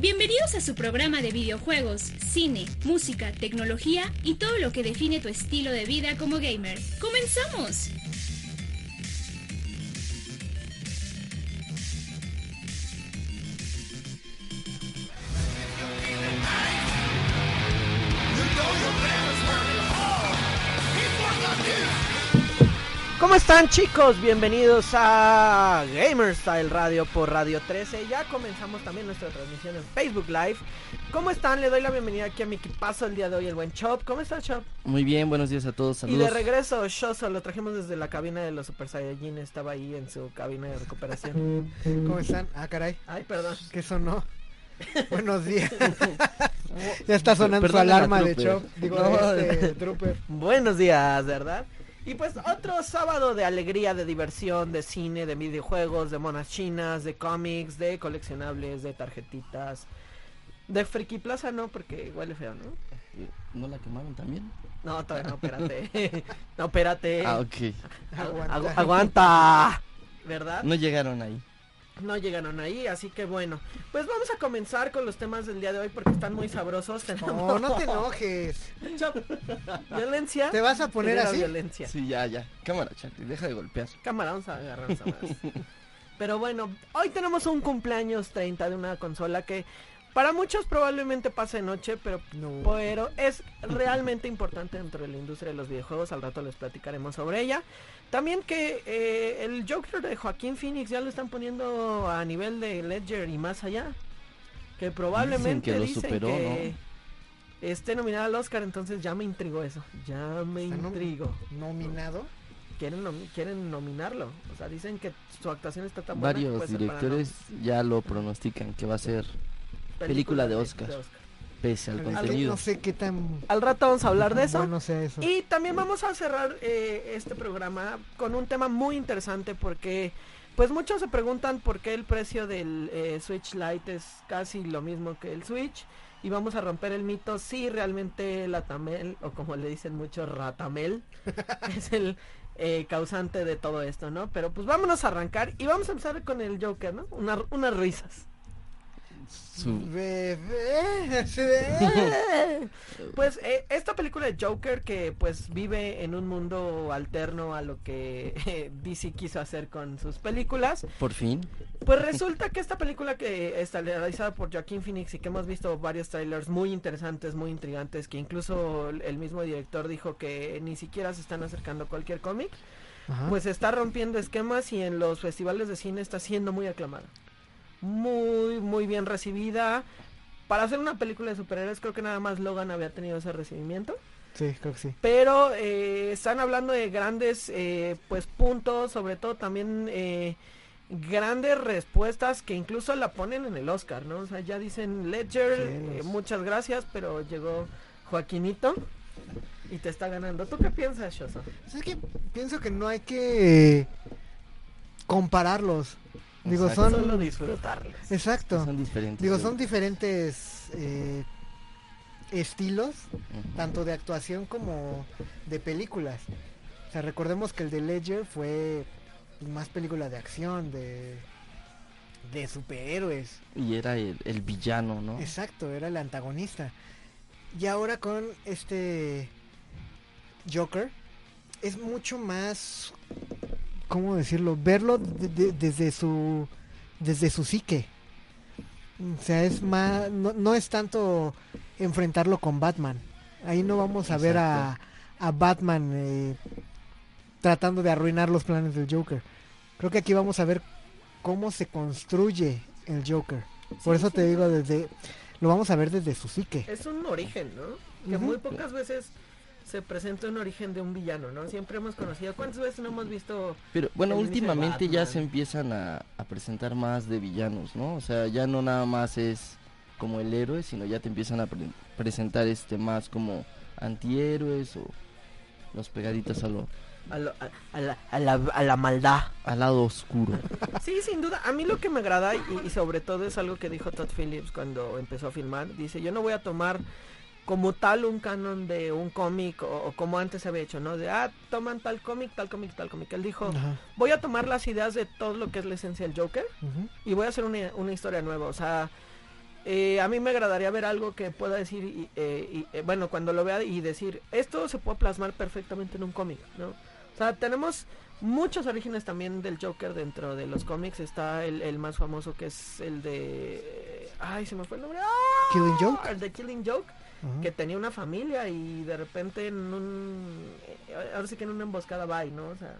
Bienvenidos a su programa de videojuegos, cine, música, tecnología y todo lo que define tu estilo de vida como gamer. ¡Comenzamos! ¿Cómo están chicos? Bienvenidos a Gamer Style Radio por Radio 13. Ya comenzamos también nuestra transmisión en Facebook Live. ¿Cómo están? Le doy la bienvenida aquí a mi equipazo el día de hoy, el buen Chop. ¿Cómo estás, Chop? Muy bien, buenos días a todos. Y Saludos. de regreso, Shoso, lo trajimos desde la cabina de los Super Saiyajin. Estaba ahí en su cabina de recuperación. ¿Cómo están? Ah, caray, Ay, perdón. ¿qué sonó? Buenos días. ya está sonando su alarma de. Chop. Digo, No. de este, Trooper. Buenos días, ¿verdad? Y pues otro sábado de alegría, de diversión, de cine, de videojuegos, de monas chinas, de cómics, de coleccionables, de tarjetitas. De Friki Plaza no, porque huele feo, ¿no? ¿No la quemaron también? No, todavía no, espérate. no, espérate. Ah, ok. Agu- Aguanta. agu- aguanta. ¿Verdad? No llegaron ahí. No llegaron ahí, así que bueno. Pues vamos a comenzar con los temas del día de hoy porque están muy sabrosos. No, Tenemos no te enojes. Chop. Violencia. ¿Te vas a poner así? violencia. Sí, ya, ya. Cámara, Charlie, deja de golpear. Cámara, vamos a agarrarnos a más. Pero bueno, hoy tenemos un cumpleaños 30 de una consola que para muchos probablemente pase noche, pero, No. pero es realmente importante dentro de la industria de los videojuegos. Al rato les platicaremos sobre ella. También que eh, el Joker de Joaquín Phoenix ya lo están poniendo a nivel de Ledger y más allá. Que probablemente que lo dicen superó, que esté nominada al Oscar, entonces ya me intrigó eso. Ya me Está intrigó ¿Nominado? quieren nomi- quieren nominarlo. O sea, dicen que su actuación está tan buena. Varios ser para directores ya lo pronostican que va a ser película de Oscar. Pese al contenido. No sé qué tan Al rato vamos a hablar de eso. bueno sea eso. Y también vamos a cerrar eh, este programa con un tema muy interesante porque pues muchos se preguntan por qué el precio del eh, Switch Lite es casi lo mismo que el Switch y vamos a romper el mito si realmente la Tamel o como le dicen muchos Ratamel es el eh, causante de todo esto, ¿no? Pero pues vámonos a arrancar y vamos a empezar con el Joker, ¿no? Una- unas risas. Su- Bebé, Pues eh, esta película de Joker que pues vive en un mundo alterno a lo que eh, DC quiso hacer con sus películas, Por fin. pues resulta que esta película que está realizada por Joaquin Phoenix y que hemos visto varios trailers muy interesantes, muy intrigantes, que incluso el el mismo director dijo que ni siquiera se están acercando a cualquier cómic, Ajá. pues está rompiendo esquemas y en los festivales de cine está siendo muy aclamada. Muy, muy bien recibida. Para hacer una película de superhéroes creo que nada más Logan había tenido ese recibimiento. Sí, creo que sí. Pero eh, están hablando de grandes eh, pues puntos, sobre todo también eh, grandes respuestas que incluso la ponen en el Oscar, ¿no? O sea, ya dicen Ledger, Sí, eh, los- muchas gracias, pero llegó Joaquinito y te está ganando. ¿Tú qué piensas, Shoso? Pues Es que pienso que no hay que compararlos. Digo, Exacto. son Solo disfrutarles. Exacto. Son diferentes. Digo, son diferentes eh, estilos, tanto de actuación como de películas. O sea, recordemos que el de Ledger fue más película de acción, de, de superhéroes. Y era el, el villano, ¿no? Exacto, era el antagonista. Y ahora con este Joker es mucho más, ¿cómo decirlo? Verlo de- de- desde su desde su psique. O sea, es más, no, no es tanto enfrentarlo con Batman. Ahí no vamos a ver a, a Batman eh, tratando de arruinar los planes del Joker. Creo que aquí vamos a ver cómo se construye el Joker. Por Sí, eso sí. te digo desde lo vamos a ver desde su psique. Es un origen, ¿no? Que muy pocas veces se presenta un origen de un villano, ¿no? Siempre hemos conocido. ¿Cuántas veces no hemos visto Pero bueno, últimamente ya se empiezan a, a presentar más de villanos, ¿no? O sea, ya no nada más es como el héroe, sino ya te empiezan a pre- presentar este más como antihéroes o los pegaditos a lo, a, lo- a- a la, a la- a la maldad? al lado oscuro. Sí, sin duda. A mí lo que me agrada y, y sobre todo es algo que dijo Todd Phillips cuando empezó a filmar. Dice, yo no voy a tomar como tal un canon de un cómic o, o como antes se había hecho, ¿no? De, ah, toman tal cómic, tal cómic, tal cómic. Él dijo, Ajá. voy a tomar las ideas de todo lo que es la esencia del Joker y voy a hacer una, una historia nueva. O sea, eh, a mí me agradaría ver algo que pueda decir, y, eh, y, eh, bueno, cuando lo vea y decir, esto se puede plasmar perfectamente en un cómic, ¿no? O sea, tenemos muchos orígenes también del Joker dentro de los cómics. Está el, el más famoso que es el de... Ay, se me fue el nombre. ¡Ah! Killing Joke. El de Killing Joke Ajá. que tenía una familia y de repente en un eh, ahora sí que en una emboscada va y no o sea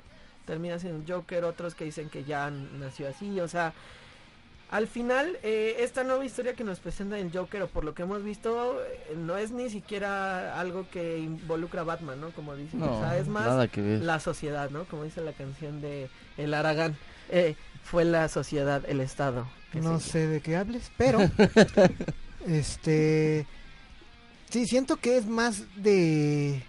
termina siendo un Joker otros que dicen que ya nació así o sea al final eh, esta nueva historia que nos presenta el Joker o por lo que hemos visto eh, no es ni siquiera algo que involucra a Batman no como dicen No, o sea es más nada que ver. la sociedad no como dice la canción de El Aragán eh, fue la sociedad el Estado No sé de qué hables, pero este sí siento que es más de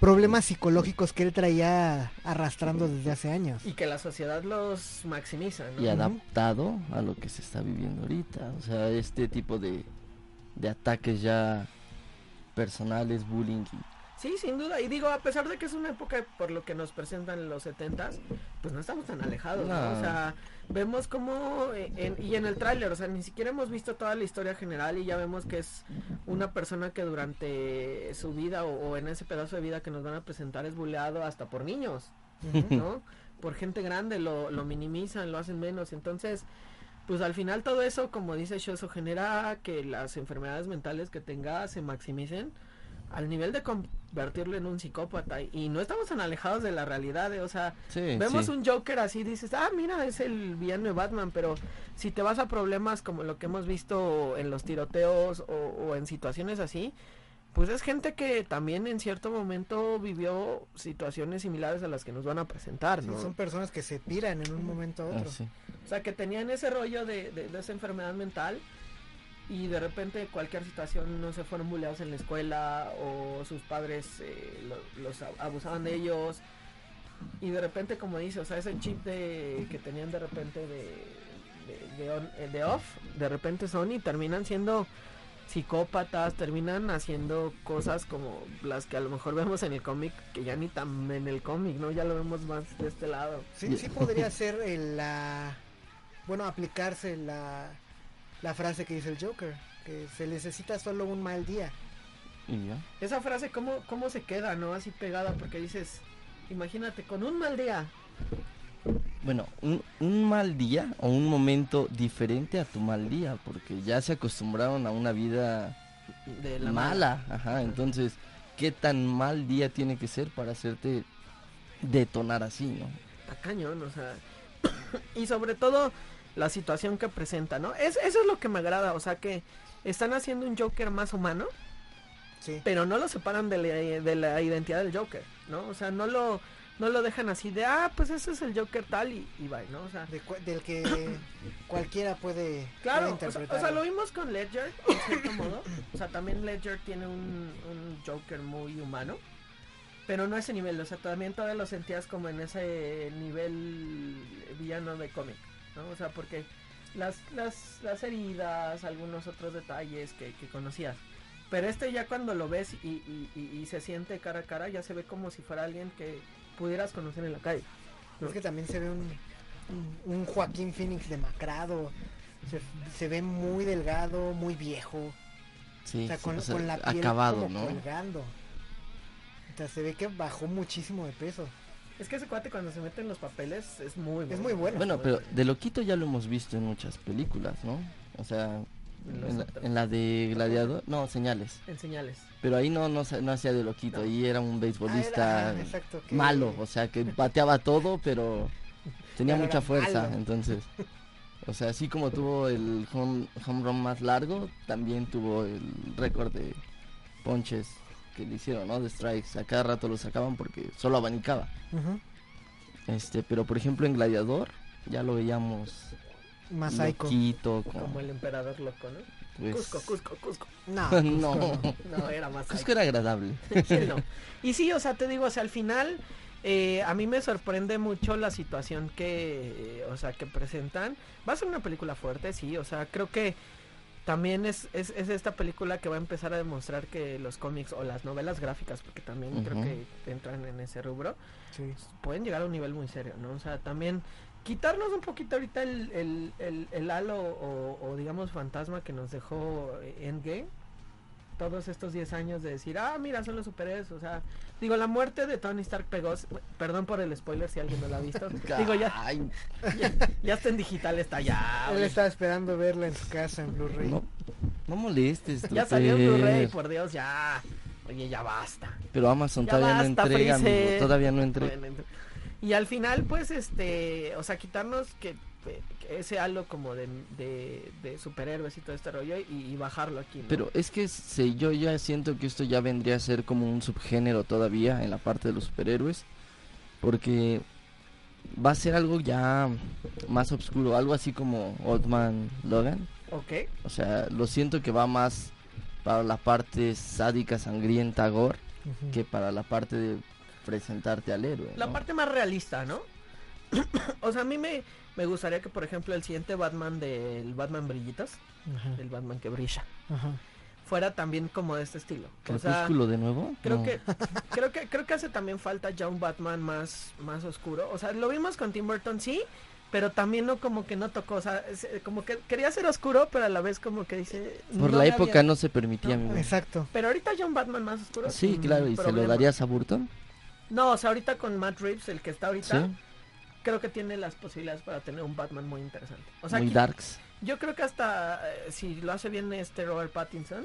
problemas psicológicos que él traía arrastrando desde hace años. y que la sociedad los maximiza ¿no? y adaptado a lo que se está viviendo ahorita. O sea, este tipo de, de ataques ya personales, bullying. y- Sí, sin duda. Y digo, a pesar de que es una época por lo que nos presentan en los setentas, pues no estamos tan alejados, ¿no? No. O sea, vemos como, eh, en- y en el tráiler, o sea, ni siquiera hemos visto toda la historia general y ya vemos que es una persona que durante su vida o, o en ese pedazo de vida que nos van a presentar es buleado hasta por niños. ¿no? por gente grande lo, lo minimizan, lo hacen menos. Entonces, pues al final todo eso, como dice Shoso, genera que las enfermedades mentales que tenga se maximicen al nivel de convertirlo en un psicópata. Y no estamos tan alejados de la realidad, eh, o sea, Sí, vemos sí. un Joker así, dices, ah, mira, es el villano de Batman, pero si te vas a problemas como lo que hemos visto en los tiroteos o, o en situaciones así, pues es gente que también en cierto momento vivió situaciones similares a las que nos van a presentar, son personas que se piran en un momento a Ah, otro. sí. O sea, que tenían ese rollo de, de- de esa enfermedad mental y de repente cualquier situación no se fueron bulleados en la escuela o sus padres eh, lo- los abusaban de ellos y de repente como dice, o sea, ese chip de que tenían de repente de de, eh, de off, de repente son y terminan siendo psicópatas, terminan haciendo cosas como las que a lo mejor vemos en el cómic, que ya ni tan en el cómic, ¿no? Ya lo vemos más de este lado. Sí, sí podría ser el, la... Bueno, aplicarse la, la frase que dice el Joker, que se necesita solo un mal día. Y ya. Esa frase, ¿cómo, ¿cómo se queda, no? Así pegada, porque dices, imagínate, con un mal día. Bueno, un, un mal día o un momento diferente a tu mal día, porque ya se acostumbraron a una vida De la mala. Ajá, entonces, ¿qué tan mal día tiene que ser para hacerte detonar así, no? Está cañón, o sea. y sobre todo, la situación que presenta, ¿no? Es, eso es lo que me agrada, o sea, que están haciendo un Joker más humano, Sí. pero no lo separan de la, de la identidad del Joker, ¿no? O sea, no lo, no lo dejan así de, ah, pues ese es el Joker tal y, y bye, ¿no? O sea, De cu- del que cualquiera puede, Claro, puede o sea, o sea, interpretarlo. lo vimos con Ledger, en cierto modo. O sea, también Ledger tiene un, un Joker muy humano. Pero no a ese nivel, o sea, también todavía lo sentías como en ese nivel villano de cómic, ¿no? O sea, porque las, las, las heridas, algunos otros detalles que, que conocías. Pero este ya cuando lo ves y, y- y- y se siente cara a cara, ya se ve como si fuera alguien que pudieras conocer en la calle. ¿no? Es que también se ve un, un, un Joaquín Phoenix demacrado. Se, se ve muy delgado, muy viejo. Sí, o sea, con, o sea, con la piel acabado, como ¿no? colgando. O sea, se ve que bajó muchísimo de peso. Es que ese cuate cuando se mete en los papeles es muy Es muy bueno. Bueno, pero de loquito ya lo hemos visto en muchas películas, ¿no? O sea, En la, en la de Gladiador, no, señales. En señales. Pero ahí no, no, no hacía de loquito, No. ahí era un Ah, beisbolista era- ah, exacto, que- malo, o sea, que bateaba todo, pero tenía Pero mucha fuerza, malo. entonces, o sea, así como tuvo el home, home run más largo, también tuvo el récord de ponches que le hicieron, ¿no? De strikes, a cada rato lo sacaban porque solo abanicaba. Este, pero por ejemplo en Gladiador ya lo veíamos Más loquito, Como como, el emperador loco, ¿no? pues, Cusco, Cusco, Cusco. No, no, Cusco No, era más Cusco era agradable. Sí, no. Y sí, o sea, te digo, o sea, al final eh, a mí me sorprende mucho la situación que, eh, o sea, que presentan. Va a ser una película fuerte, sí, o sea, creo que también es, es, es esta película que va a empezar a demostrar que los cómics o las novelas gráficas, porque también creo que entran en ese rubro, Sí. pueden llegar a un nivel muy serio, ¿no? O sea, también quitarnos un poquito ahorita el, el, el, el halo o, o digamos fantasma que nos dejó eh, Endgame. Todos estos 10 años de decir, ah, mira, son los superhéroes. O sea, digo, la muerte de Tony Stark pegó. Perdón por el spoiler si alguien no lo ha visto. digo, ya, ya, ya está en digital, está ya. Él estaba esperando verla en su casa en Blu-ray. no, no molestes. Ya salió en Blu-ray, por Dios, ya. Oye, ya basta. Pero Amazon Ya todavía no entrega, amigo. Todavía no entrega. Bueno, ent- Y al final, pues, este, o sea, quitarnos que ese halo como de, de, de superhéroes y todo este rollo y, y bajarlo aquí. ¿no? Pero es que se, yo ya siento que esto ya vendría a ser como un subgénero todavía en la parte de los superhéroes. Porque va a ser algo ya más oscuro, algo así como Old Man Logan. Ok, O sea, lo siento que va más para la parte sádica, sangrienta, gore, que para la parte de presentarte al héroe. la ¿no? parte más realista, ¿no? o sea, a mí me, me gustaría que, por ejemplo, el siguiente Batman del Batman Brillitos, Ajá, el Batman que brilla, ajá. fuera también como de este estilo. O sea, ¿Crepúsculo de nuevo? Creo No. que creo que creo que hace también falta ya un Batman más más oscuro. O sea, lo vimos con Tim Burton sí, pero también no como que no tocó, o sea, es, eh, como que quería ser oscuro, pero a la vez como que dice Por no la época había- no se permitía, No. Exacto. Pero ahorita ya un Batman más oscuro. Sí, sin claro, ¿y se lo darías a Burton? No, o sea, ahorita con Matt Reeves, el que está ahorita, Sí, creo que tiene las posibilidades para tener un Batman muy interesante. O sea, muy darks. yo creo que hasta eh, si lo hace bien este Robert Pattinson,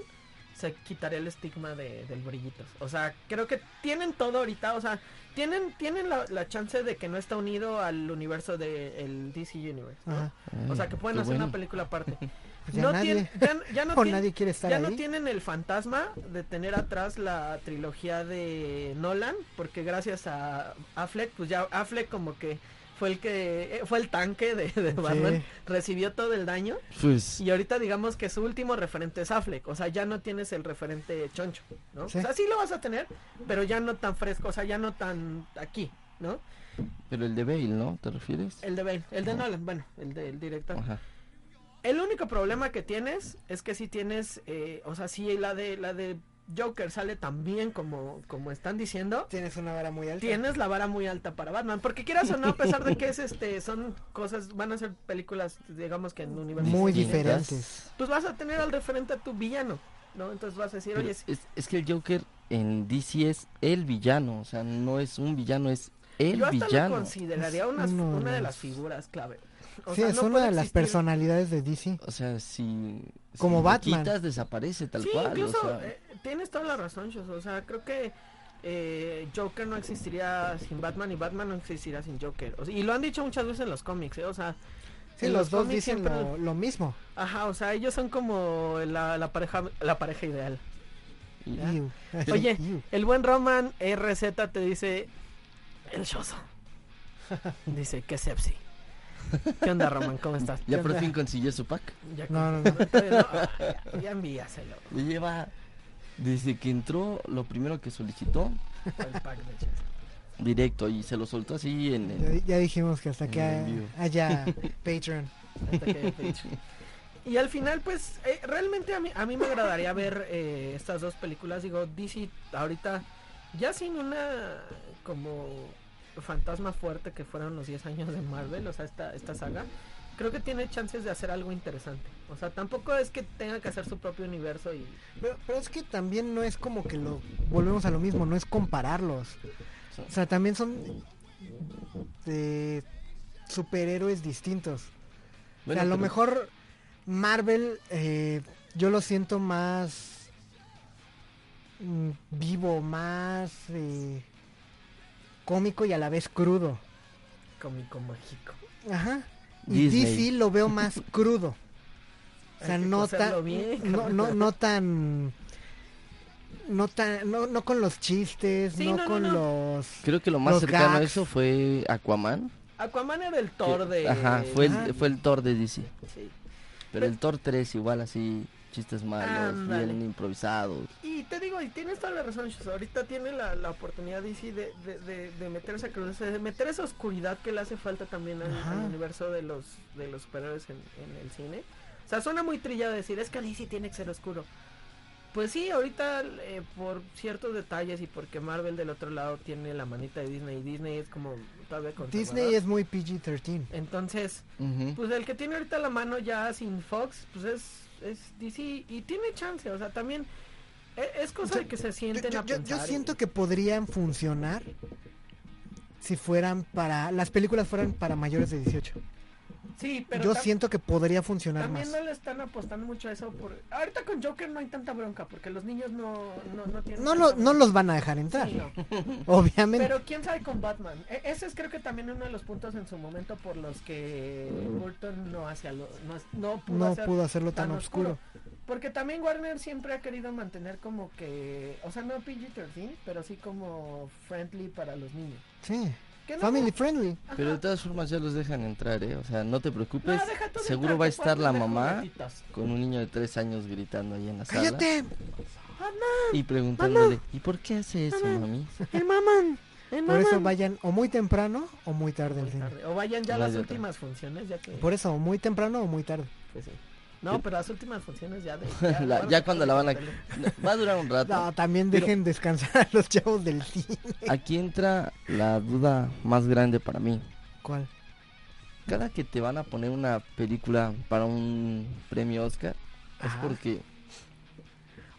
se quitaría el estigma de, del brillitos. O sea, creo que tienen todo ahorita, o sea, tienen, tienen la, la chance de que no está unido al universo del DC Universe. ¿no? O sea, que pueden qué hacer una película aparte. Pues ya no nadie, ya, ya no o tien- nadie quiere estar ya ahí. no tienen el fantasma de tener atrás la trilogía de Nolan, porque gracias a Affleck, pues ya Affleck como que fue el que eh, fue el tanque de, de Batman, recibió todo el daño Pues, y ahorita digamos que su último referente es Affleck, o sea, ya no tienes el referente choncho, ¿no? Sí. O sea, sí lo vas a tener, pero ya no tan fresco, o sea, ya no tan aquí, ¿no? pero el de Bale, ¿no? ¿Te refieres? El de Bale, el de. Nolan, bueno, el del director. Ajá. El único problema que tienes es que si tienes, eh, o sea, si la de la de Joker sale tan bien como, como están diciendo, Tienes una vara muy alta. tienes la vara muy alta para Batman. Porque quieras o no, a pesar de que es este, son cosas, van a ser películas, digamos que en universos Muy diferentes. Pues vas a tener al referente a tu villano, ¿no? Entonces vas a decir, Pero oye, es, es que el Joker en DC es el villano, o sea, no es un villano, es el yo hasta villano. lo consideraría unas- una de las figuras clave. O sí, sea, es no una de las personalidades de DC. O sea, si, Como si Batman. quitas desaparece tal sí, cual, incluso o sea, eh, tienes toda la razón, Chus, O sea, creo que eh, Joker no existiría sin Batman y Batman no existiría sin Joker. O sea, y lo han dicho muchas veces en los cómics, ¿eh? O sea, Sí, los dos dicen siempre- lo, lo mismo. Ajá, o sea, ellos son como la, la pareja la pareja ideal. Oye. El buen Roman RZ te dice el shoso. Dice, qué sepsi. ¿Qué onda, Roman? ¿Cómo estás? ya ¿Qué por fin consiguió su pack. Ya No, no, no. ah, ya, ya envíaselo. Le lleva desde que entró, lo primero que solicitó, El pack de Chelsea. directo, y se lo soltó así en Ya, el... ya dijimos que hasta que En haya Patreon. Hasta que haya fecha. Y al final, pues, eh, realmente a mí, a mí me agradaría ver eh, estas dos películas. Digo, DC ahorita, ya sin una como fantasma fuerte que fueron los 10 años de Marvel, o sea, esta, esta saga, creo que tiene chances de hacer algo interesante. O sea, tampoco es que tenga que hacer su propio universo y... Pero, pero es que también no es como que lo volvemos a lo mismo, no es compararlos. O sea, también son de superhéroes distintos. o sea, a lo pero- mejor Marvel eh, yo lo siento más mm, vivo, más eh, cómico y a la vez crudo. cómico mágico. Ajá. Y Disney. DC lo veo más crudo. O sea, no tan, bien, no, no, no tan, no tan, no, no con los chistes, Sí, no, con no. los, Creo que lo más cercano a eso fue Aquaman. Aquaman era el Thor que- de... Ajá, fue Ah. el, fue el Thor de DC. Sí. Pero el Thor 3 igual así, chistes malos, Ándale. bien improvisados. Y te digo, y tienes toda la razón, Shus, ahorita tiene la, la oportunidad DC de, de, de, de meter esa crudeza, de meter esa oscuridad que le hace falta también al, universo de los de los superhéroes en, en el cine. O sea, suena muy trillado decir, es que DC tiene que ser oscuro. pues sí, ahorita eh, por ciertos detalles y porque Marvel del otro lado tiene la manita de Disney y Disney es como todavía. Disney es muy PG-13. Entonces, pues el que tiene ahorita la mano ya sin Fox, pues es, es DC y tiene chance, o sea, también e- es cosa O sea, de que se Yo, sienten yo- a yo- yo pensar. y- siento que podrían funcionar si fueran para... Las películas fueran para mayores de 18. Sí, pero Yo siento que podría funcionar también más. no le están apostando mucho a eso. Por... Ahorita con Joker no hay tanta bronca porque los niños no, no, no tienen... No, lo, no los van a dejar entrar, Sí, obviamente. Pero quién sabe con Batman. E- ese es creo que también uno de los puntos en su momento por los que Burton no hacía lo, no, pudo, hacer pudo hacerlo tan, tan oscuro. Porque también Warner siempre ha querido mantener como que, o sea, no PG-13, pero sí como friendly para los niños. Sí, no- family friendly. Ajá. Pero de todas formas ya los dejan entrar, ¿eh? O sea, no te No, preocupes. Seguro entrar, va a estar la mamá con un niño de tres años gritando ahí en la sala. ¡Cállate! Y preguntándole, ¿y por qué hace eso, Mamá. mami? El mamán, el Por eso vayan o muy temprano o muy tarde al cine. O vayan ya No las últimas funciones, ya que... Por eso, o muy temprano o muy tarde. pues sí. No, pero las últimas funciones ya de... La- ya cuando la van a... Va a durar un rato. No, también Pero- dejen descansar a los chavos del cine. Aquí entra la duda más grande para mí. ¿Cuál? Cada que te van a poner una película para un premio Oscar, es porque,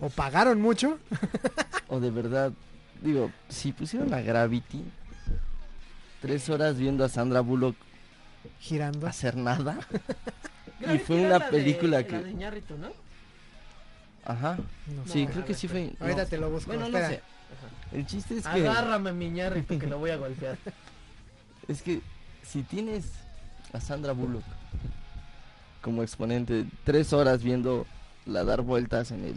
¿O pagaron mucho? o de verdad, digo, si pusieron a Gravity, tres horas viendo a Sandra Bullock Girando. hacer nada, y fue una la de- película la que... de Iñárritu, ¿no? Ajá, No sí, creo que sí fue... no. Ahorita te lo busco. Bueno, no espera. sé. El chiste es que... Agárrame, mi Iñárritu, que lo voy a golpear. Es que si tienes a Sandra Bullock como exponente, tres horas viendo la dar vueltas en el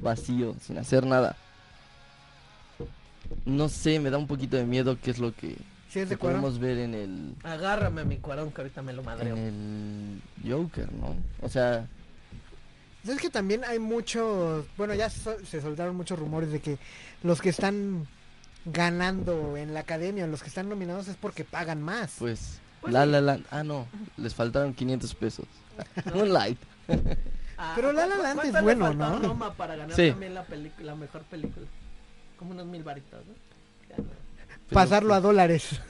vacío sin hacer nada, no sé, me da un poquito de miedo qué es lo que, ¿Sí es de cuero? podemos ver en el, Agárrame, mi cuarón, que ahorita me lo madreo. en el Joker, ¿no? O sea, Es que también hay muchos, bueno, ya so- se soltaron muchos rumores de que los que están ganando en la academia, los que están nominados es porque pagan más. pues, Pues La sí. La Land, ah no, les faltaron 500 pesos. Moonlight. Ah, Pero La La ¿cu- Land es bueno, faltó a ¿no? Roma para ganar Sí. también la, la mejor película. Como unos mil varitos, ¿no? Ya no. Pasarlo a dólares.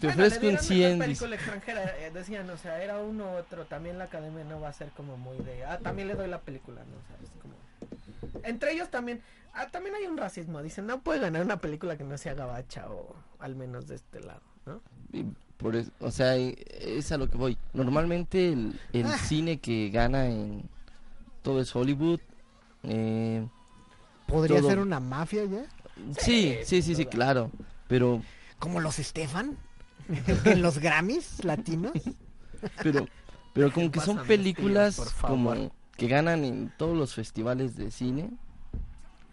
Te Bueno, ofrezco le un dieron 100. mejor dice. película extranjera, eh, decían, o sea, era uno u otro. También la academia no va a ser como muy de. Ah, también le doy la película, ¿no? O sea, es como. Entre ellos también. Ah, también hay un racismo. Dicen, no puede ganar una película que no sea gabacha o al menos de este lado, ¿no? Y por eso, o sea, es a lo que voy. Normalmente el, el Ah. cine que gana en todo es Hollywood. eh, ¿Podría Todo. ser una mafia ya? Sí, sí, sí, sí, claro. Pero, Como los Stefan en los Grammys latinos. pero, pero como que son películas como que ganan en todos los festivales de cine.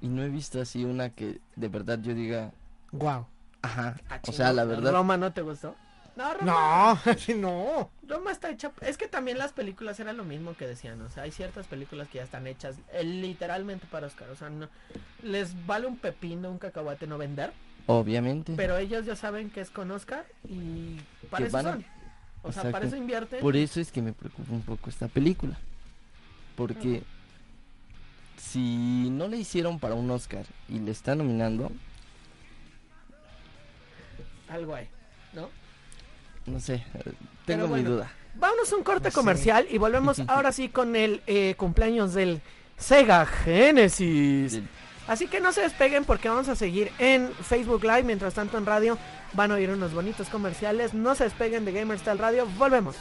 Y no he visto así una que de verdad yo diga, Wow. ajá. Ah, O sea, la verdad, ¿Roma no te gustó? No, Roma. No, no. Roma está hecha. Es que también las películas era lo mismo que decían. O sea, hay ciertas películas que ya están hechas eh, literalmente para Oscar. O sea, no, les vale un pepino, un cacahuate no vender. obviamente. Pero ellos ya saben que es con Oscar y para eso van a- son. O sea, Exacto. para eso invierten. Por eso es que me preocupa un poco esta película. Porque si no le hicieron para un Oscar y le están nominando, Algo hay, ¿no? No sé, tengo mi duda. Vámonos a un corte No sé. comercial y volvemos ahora sí con el eh, cumpleaños del Sega Genesis. Así que no se despeguen porque vamos a seguir en Facebook Live. Mientras tanto en radio van a oír unos bonitos comerciales. No se despeguen de Gamer Style Radio. Volvemos.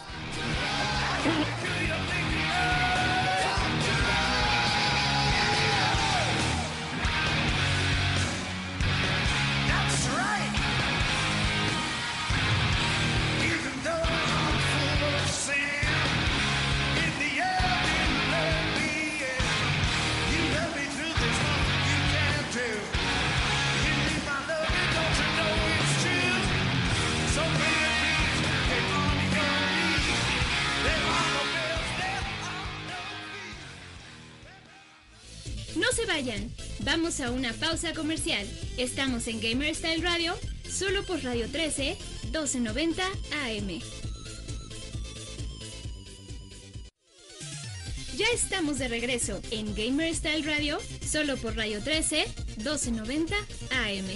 Vamos a una pausa comercial. Estamos en Gamer Style Radio, solo por Radio 13, 1290 AM. Ya estamos de regreso en Gamer Style Radio, solo por Rayo 13, 1290 AM.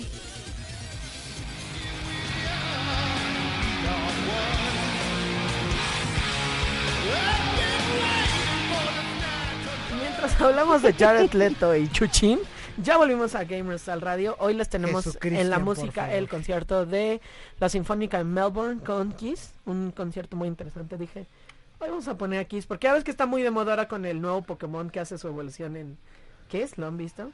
Mientras hablamos de Jared Leto y Chuchín, ya volvimos a Gamers al Radio. Hoy les tenemos en la música el concierto de la Sinfónica en Melbourne con Kiss. Un concierto muy interesante. Dije, hoy vamos a poner a Kiss porque ya ves que está muy de moda ahora con el nuevo Pokémon que hace su evolución en Kiss. ¿Lo han visto?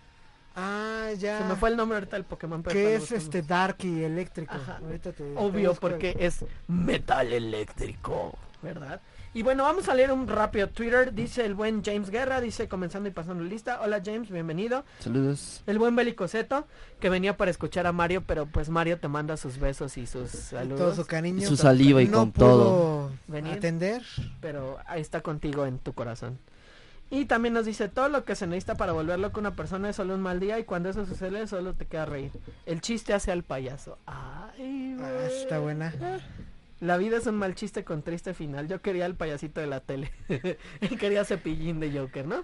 Ah, ya. Se me fue el nombre ahorita del Pokémon. pero Que es este Dark y eléctrico. Ajá. Ahorita te- Obvio, porque es metal eléctrico, ¿verdad? Y bueno, vamos a leer un rápido Twitter. Dice el buen James Guerra, dice comenzando y pasando lista. Hola James, bienvenido. Saludos. El buen Belicoseto, que venía para escuchar a Mario, pero pues Mario te manda sus besos y sus y saludos. todo su cariño. Y su saliva y no con pudo todo. Venir. atender. Pero ahí está contigo en tu corazón. Y también nos dice, todo lo que se necesita para volverlo con una persona es solo un mal día y cuando eso sucede solo te queda reír. El chiste hace al payaso. Ay, Ah, está buena. La vida es un mal chiste con triste final. Yo quería el payasito de la tele. Él quería cepillín de Joker, ¿no?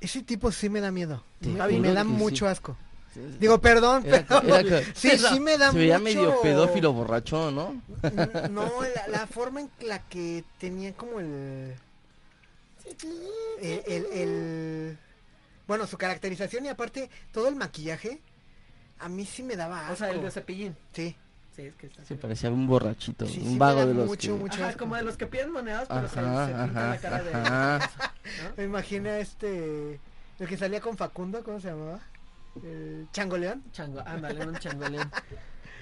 Ese tipo sí me da miedo. Y me da sí. mucho asco. Digo, perdón, Era pero co- era co- sí, sí me da Se veía mucho... medio pedófilo borracho, ¿no? No, la, la forma en la que tenía como el... El, el- el- Bueno, su caracterización y aparte todo el maquillaje, a mí sí me daba asco. O sea, el de cepillín. Sí, Sí, es que está. Se parecía un borrachito, Sí, sí un me vago de los mucho, que... mucho Ajá, como de los que piden monedas, pero se, Ajá, se pinta la cara de... ajá. Me imaginé a este... El que salía con Facundo, ¿cómo se llamaba? El Changoleón. Chango, ándale, un changoleón.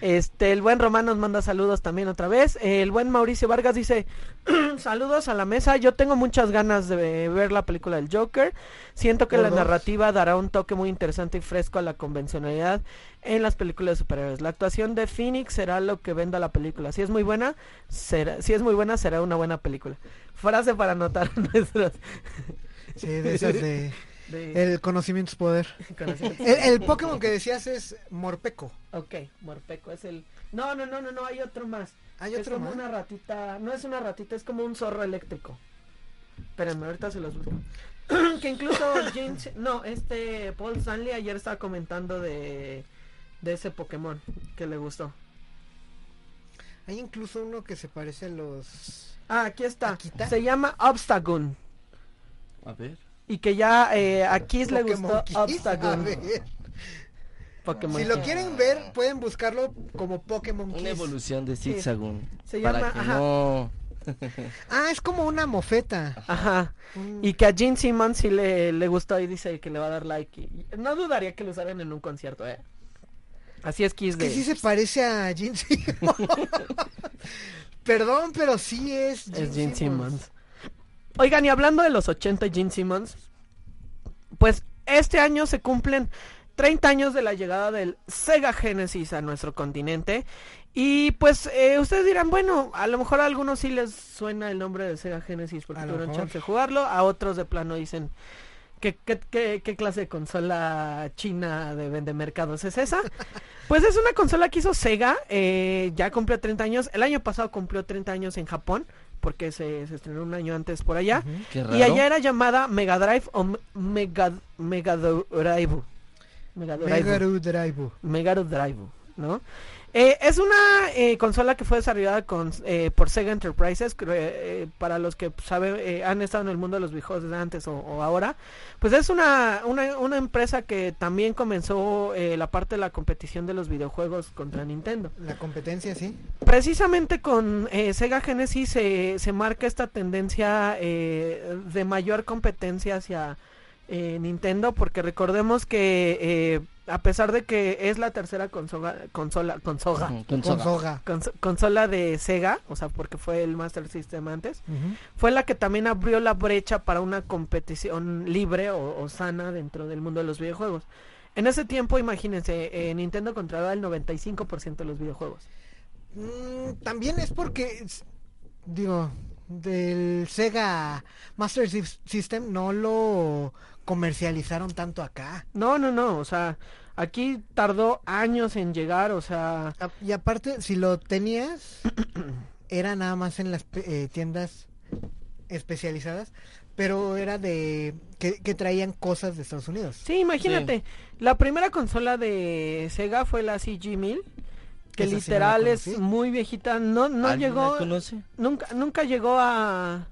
Este, el buen Román nos manda saludos también otra vez. El buen Mauricio Vargas dice, saludos a la mesa. Yo tengo muchas ganas de ver la película del Joker. Siento que la dos. narrativa dará un toque muy interesante y fresco a la convencionalidad en las películas de superhéroes. La actuación de Phoenix será lo que venda la película. Si es muy buena, será, si es muy buena, será una buena película. Frase para anotar. Sí, de esas de... de El conocimiento es poder. El, el Pokémon que decías es Morpeco. Ok, Morpeco es el... No, no, no, no, no, hay otro más. ¿Hay es otro como más? una ratita, no es una ratita, es como un zorro eléctrico. Espérenme, ahorita se los busco. que incluso James, no, este Paul Stanley ayer estaba comentando de, de ese Pokémon que le gustó. Hay incluso uno que se parece a los... Ah, aquí está. ¿Akita? Se llama Obstagoon. A ver. Y que ya eh, a Kiss le gustó Kiss. Ver. Pokémon Si lo Kiss. quieren ver, pueden buscarlo como Pokémon Una Kiss. evolución de Zigzagoon. Se para llama- que ajá. no... Ah, es como una mofeta. Ajá. Un- Y que a Gene Simmons sí le, le gustó y dice que le va a dar like. Y- no dudaría que lo usaran en un concierto, ¿eh? Así es Kiss que de... sí se parece a Gene Simmons. Perdón, pero sí es Gene, Es Gene Simmons. Simmons. Oigan, y hablando de los 80 y Gene Simmons, pues este año se cumplen 30 años de la llegada del Sega Genesis a nuestro continente. Y pues eh, ustedes dirán, bueno, a lo mejor a algunos sí les suena el nombre de Sega Genesis porque tuvieron chance de jugarlo, a otros de plano dicen, ¿qué, qué, qué, qué clase de consola china de vendemercados es esa? pues es una consola que hizo Sega, eh, ya cumplió 30 años, el año pasado cumplió 30 años en Japón, porque se, se estrenó un año antes por allá. Ujú. Qué raro. Y allá era llamada Mega Drive o Mega Mega Drive. Mega Drive. Mega Drive, ¿no? Eh, es una eh, consola que fue desarrollada con, eh, por Sega Enterprises. creo, eh, para los que saben, eh, han estado en el mundo de los videojuegos desde antes o, o ahora, pues es una, una, una empresa que también comenzó eh, la parte de la competición de los videojuegos contra Nintendo. La competencia, sí. Precisamente con eh, Sega Genesis se, se marca esta tendencia eh, de mayor competencia hacia eh, Nintendo, porque recordemos que eh, a pesar de que es la tercera consola, consola, consola, Ujú, con Con soga. soga. cons- consola de Sega, o sea, porque fue el Master System antes, fue la que también abrió la brecha para una competición libre o, o sana dentro del mundo de los videojuegos. En ese tiempo, imagínense, eh, Nintendo controlaba el 95% de los videojuegos. Mm, también es porque, digo, del Sega Master Sys- System no lo comercializaron tanto acá. No, no, no, o sea, aquí tardó años en llegar, o sea, A- Y aparte, si lo tenías, era nada más en las pe- eh, tiendas especializadas, Pero era de que, que traían cosas de Estados Unidos. Sí, imagínate. La primera consola de Sega fue la CG1000, que Esa sí literal es muy viejita. No, no ¿Alguien llegó, nunca, nunca llegó a,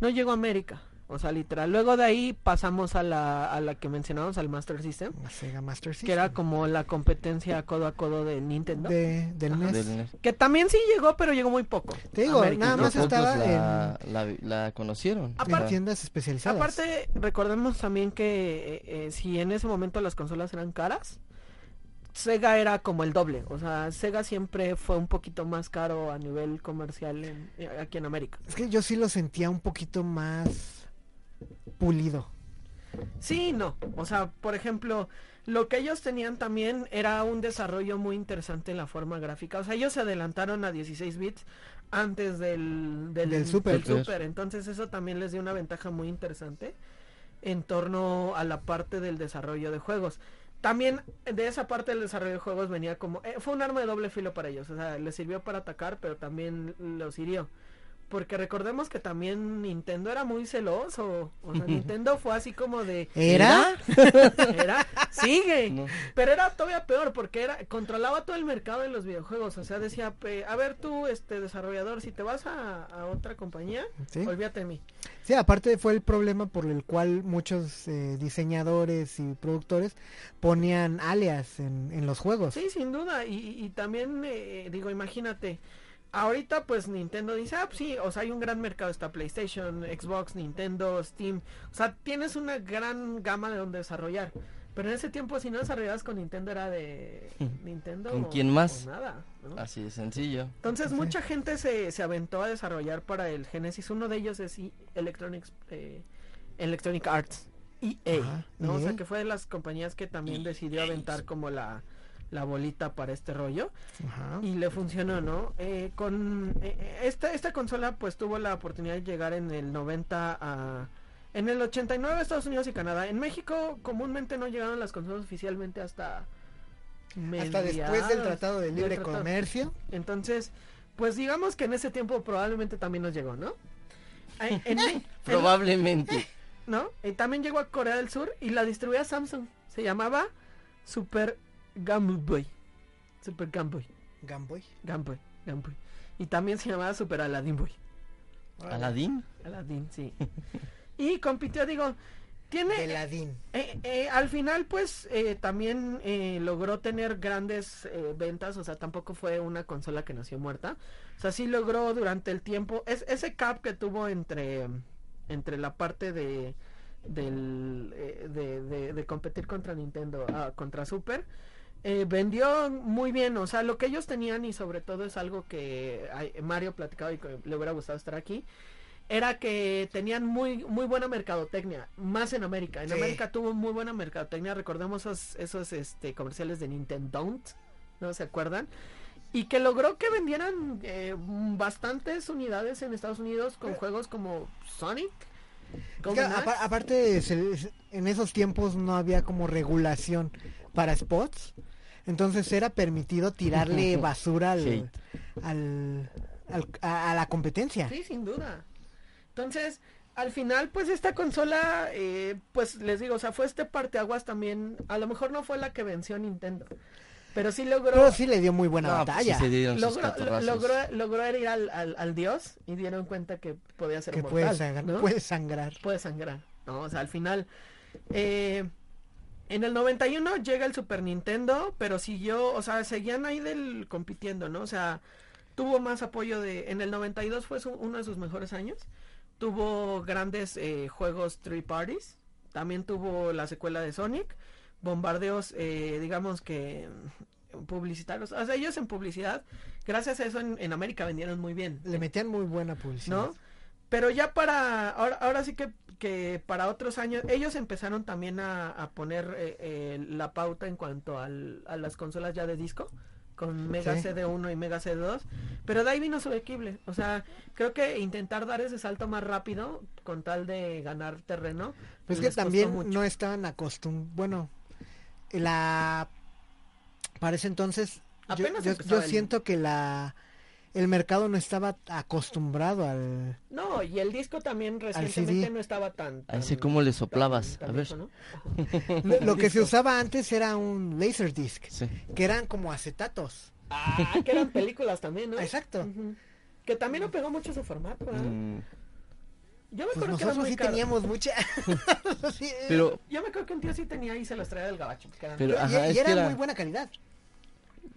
no llegó a América. O sea, literal. Luego de ahí pasamos a la, a la que mencionamos, al Master System, La Sega Master System. que era como la competencia codo a codo de Nintendo. de, del. NES. Del NES. Que también sí llegó, pero llegó muy poco. Te digo, América. nada más estaba la, la, la conocieron. en, Aparte- en tiendas especializadas. Aparte, recordemos también que eh, eh, si en ese momento las consolas eran caras, Sega era como el doble. O sea, Sega siempre fue un poquito más caro a nivel comercial en- eh, aquí en América. Es que yo sí lo sentía un poquito más pulido. Sí, y no. O sea, por ejemplo, lo que ellos tenían también era un desarrollo muy interesante en la forma gráfica. O sea, ellos se adelantaron a 16 bits antes del, del, Del Super. del Super. Entonces eso también les dio una ventaja muy interesante en torno a la parte del desarrollo de juegos. También de esa parte del desarrollo de juegos venía como... eh, fue un arma de doble filo para ellos. O sea, les sirvió para atacar, pero también los hirió. Porque recordemos que también Nintendo era muy celoso. O sea, Nintendo fue así como de... ¿Era? Era, sigue. No. Pero era todavía peor porque era controlaba todo el mercado de los videojuegos. O sea, decía, pe- a ver tú, este desarrollador, si te vas a, a otra compañía, Sí. olvídate de mí. Sí, aparte fue el problema por el cual muchos eh, diseñadores y productores ponían alias en, en los juegos. Sí, sin duda. Y, y también, eh, digo, imagínate. Ahorita pues Nintendo dice, ah, pues sí, o sea, hay un gran mercado, está PlayStation, Xbox, Nintendo, Steam. O sea, tienes una gran gama de donde desarrollar. Pero en ese tiempo si no desarrollabas con Nintendo era de Nintendo. ¿Con o- quién más? o nada. ¿no? Así de sencillo. Entonces Sí. mucha gente se, se aventó a desarrollar para el Genesis. Uno de ellos es Electronics, eh, Electronic Arts, EA, Ajá, ¿no? O sea EA. que fue de las compañías que también decidió aventar como la, la bolita para este rollo Ajá. y le funcionó, ¿no? Eh, con eh, eh, esta, esta consola pues tuvo la oportunidad de llegar en el 90 a... En el 89 a Estados Unidos y Canadá. En México comúnmente no llegaron las consolas oficialmente hasta... Hasta después del mediados Tratado de Libre tratado. Comercio. Entonces, pues digamos que en ese tiempo probablemente también nos llegó, ¿no? Ay, en- en- Probablemente. ¿No? Y también llegó a Corea del Sur y la distribuía Samsung. Se llamaba Super Game Boy. Super Game Boy. Game Boy. Game Boy. Game Boy. Y también se llamaba Super Aladdin Boy. Aladín. Aladdin, sí. y compitió, digo, tiene... Ladín. Eh, eh, al final, pues, eh, también eh, logró tener grandes eh, ventas, o sea, tampoco fue una consola que nació muerta. O sea, sí logró durante el tiempo, es, ese cap que tuvo entre, entre la parte de, del, eh, de, de- de competir contra Nintendo, ah, contra Super, eh, vendió muy bien, o sea, lo que ellos tenían y sobre todo es algo que Mario platicaba y que le hubiera gustado estar aquí, era que tenían muy muy buena mercadotecnia, más en América. En Sí. América tuvo muy buena mercadotecnia, recordemos esos, esos este, comerciales de Nintendo, ¿no se acuerdan? Y que logró que vendieran eh, bastantes unidades en Estados Unidos con juegos como Sonic. Es que aparte, se- en esos tiempos no había como regulación para spots. Entonces era permitido tirarle basura al, al, al- a, a la competencia. Sí, sin duda. Entonces, al final, pues esta consola, eh, pues les digo, o sea, fue este parteaguas también. A lo mejor no fue la que venció Nintendo, pero sí logró. Pero sí le dio muy buena No, pues sí batalla. logró, logró, logró ir al, al, al dios y dieron cuenta que podía ser que mortal, puede sangrar, ¿no? puede sangrar. puede sangrar, ¿no? O sea, al final, eh, en el 91 llega el Super Nintendo, pero siguió, o sea, seguían ahí del compitiendo, ¿no? O sea, tuvo más apoyo de, en el 92 fue su- uno de sus mejores años, tuvo grandes eh, juegos three parties, también tuvo la secuela de Sonic, bombardeos, eh, digamos que mm, publicitarios, o sea, ellos en publicidad, gracias a eso en, en América vendieron muy bien. Le metían muy buena publicidad. ¿no? Pero ya para, ahora, ahora sí que, que para otros años, ellos empezaron también a, a poner eh, eh, la pauta en cuanto al, a las consolas ya de disco, con Mega Sí. CD1 y Mega CD2, pero de ahí vino su equible, o sea, creo que intentar dar ese salto más rápido con tal de ganar terreno. Pues que también no estaban acostumbrados. Bueno, la. Para ese entonces, yo, Apenas yo- yo el- siento que la. El mercado no estaba acostumbrado al... No, y el disco también recientemente no estaba tan... Tan- cómo le soplabas. tan A ver. Lo, lo que se usaba antes era un Laserdisc, Sí. que eran como acetatos. Ah, que eran películas también, ¿no? Exacto. Que también no pegó mucho su formato, ¿verdad? Mm, Yo me Pues acuerdo que nosotros sí caro. teníamos mucha... Sí, pero, Yo me acuerdo que un tío sí tenía y se los traía del gabacho. pero, y, ajá, y era era muy buena calidad.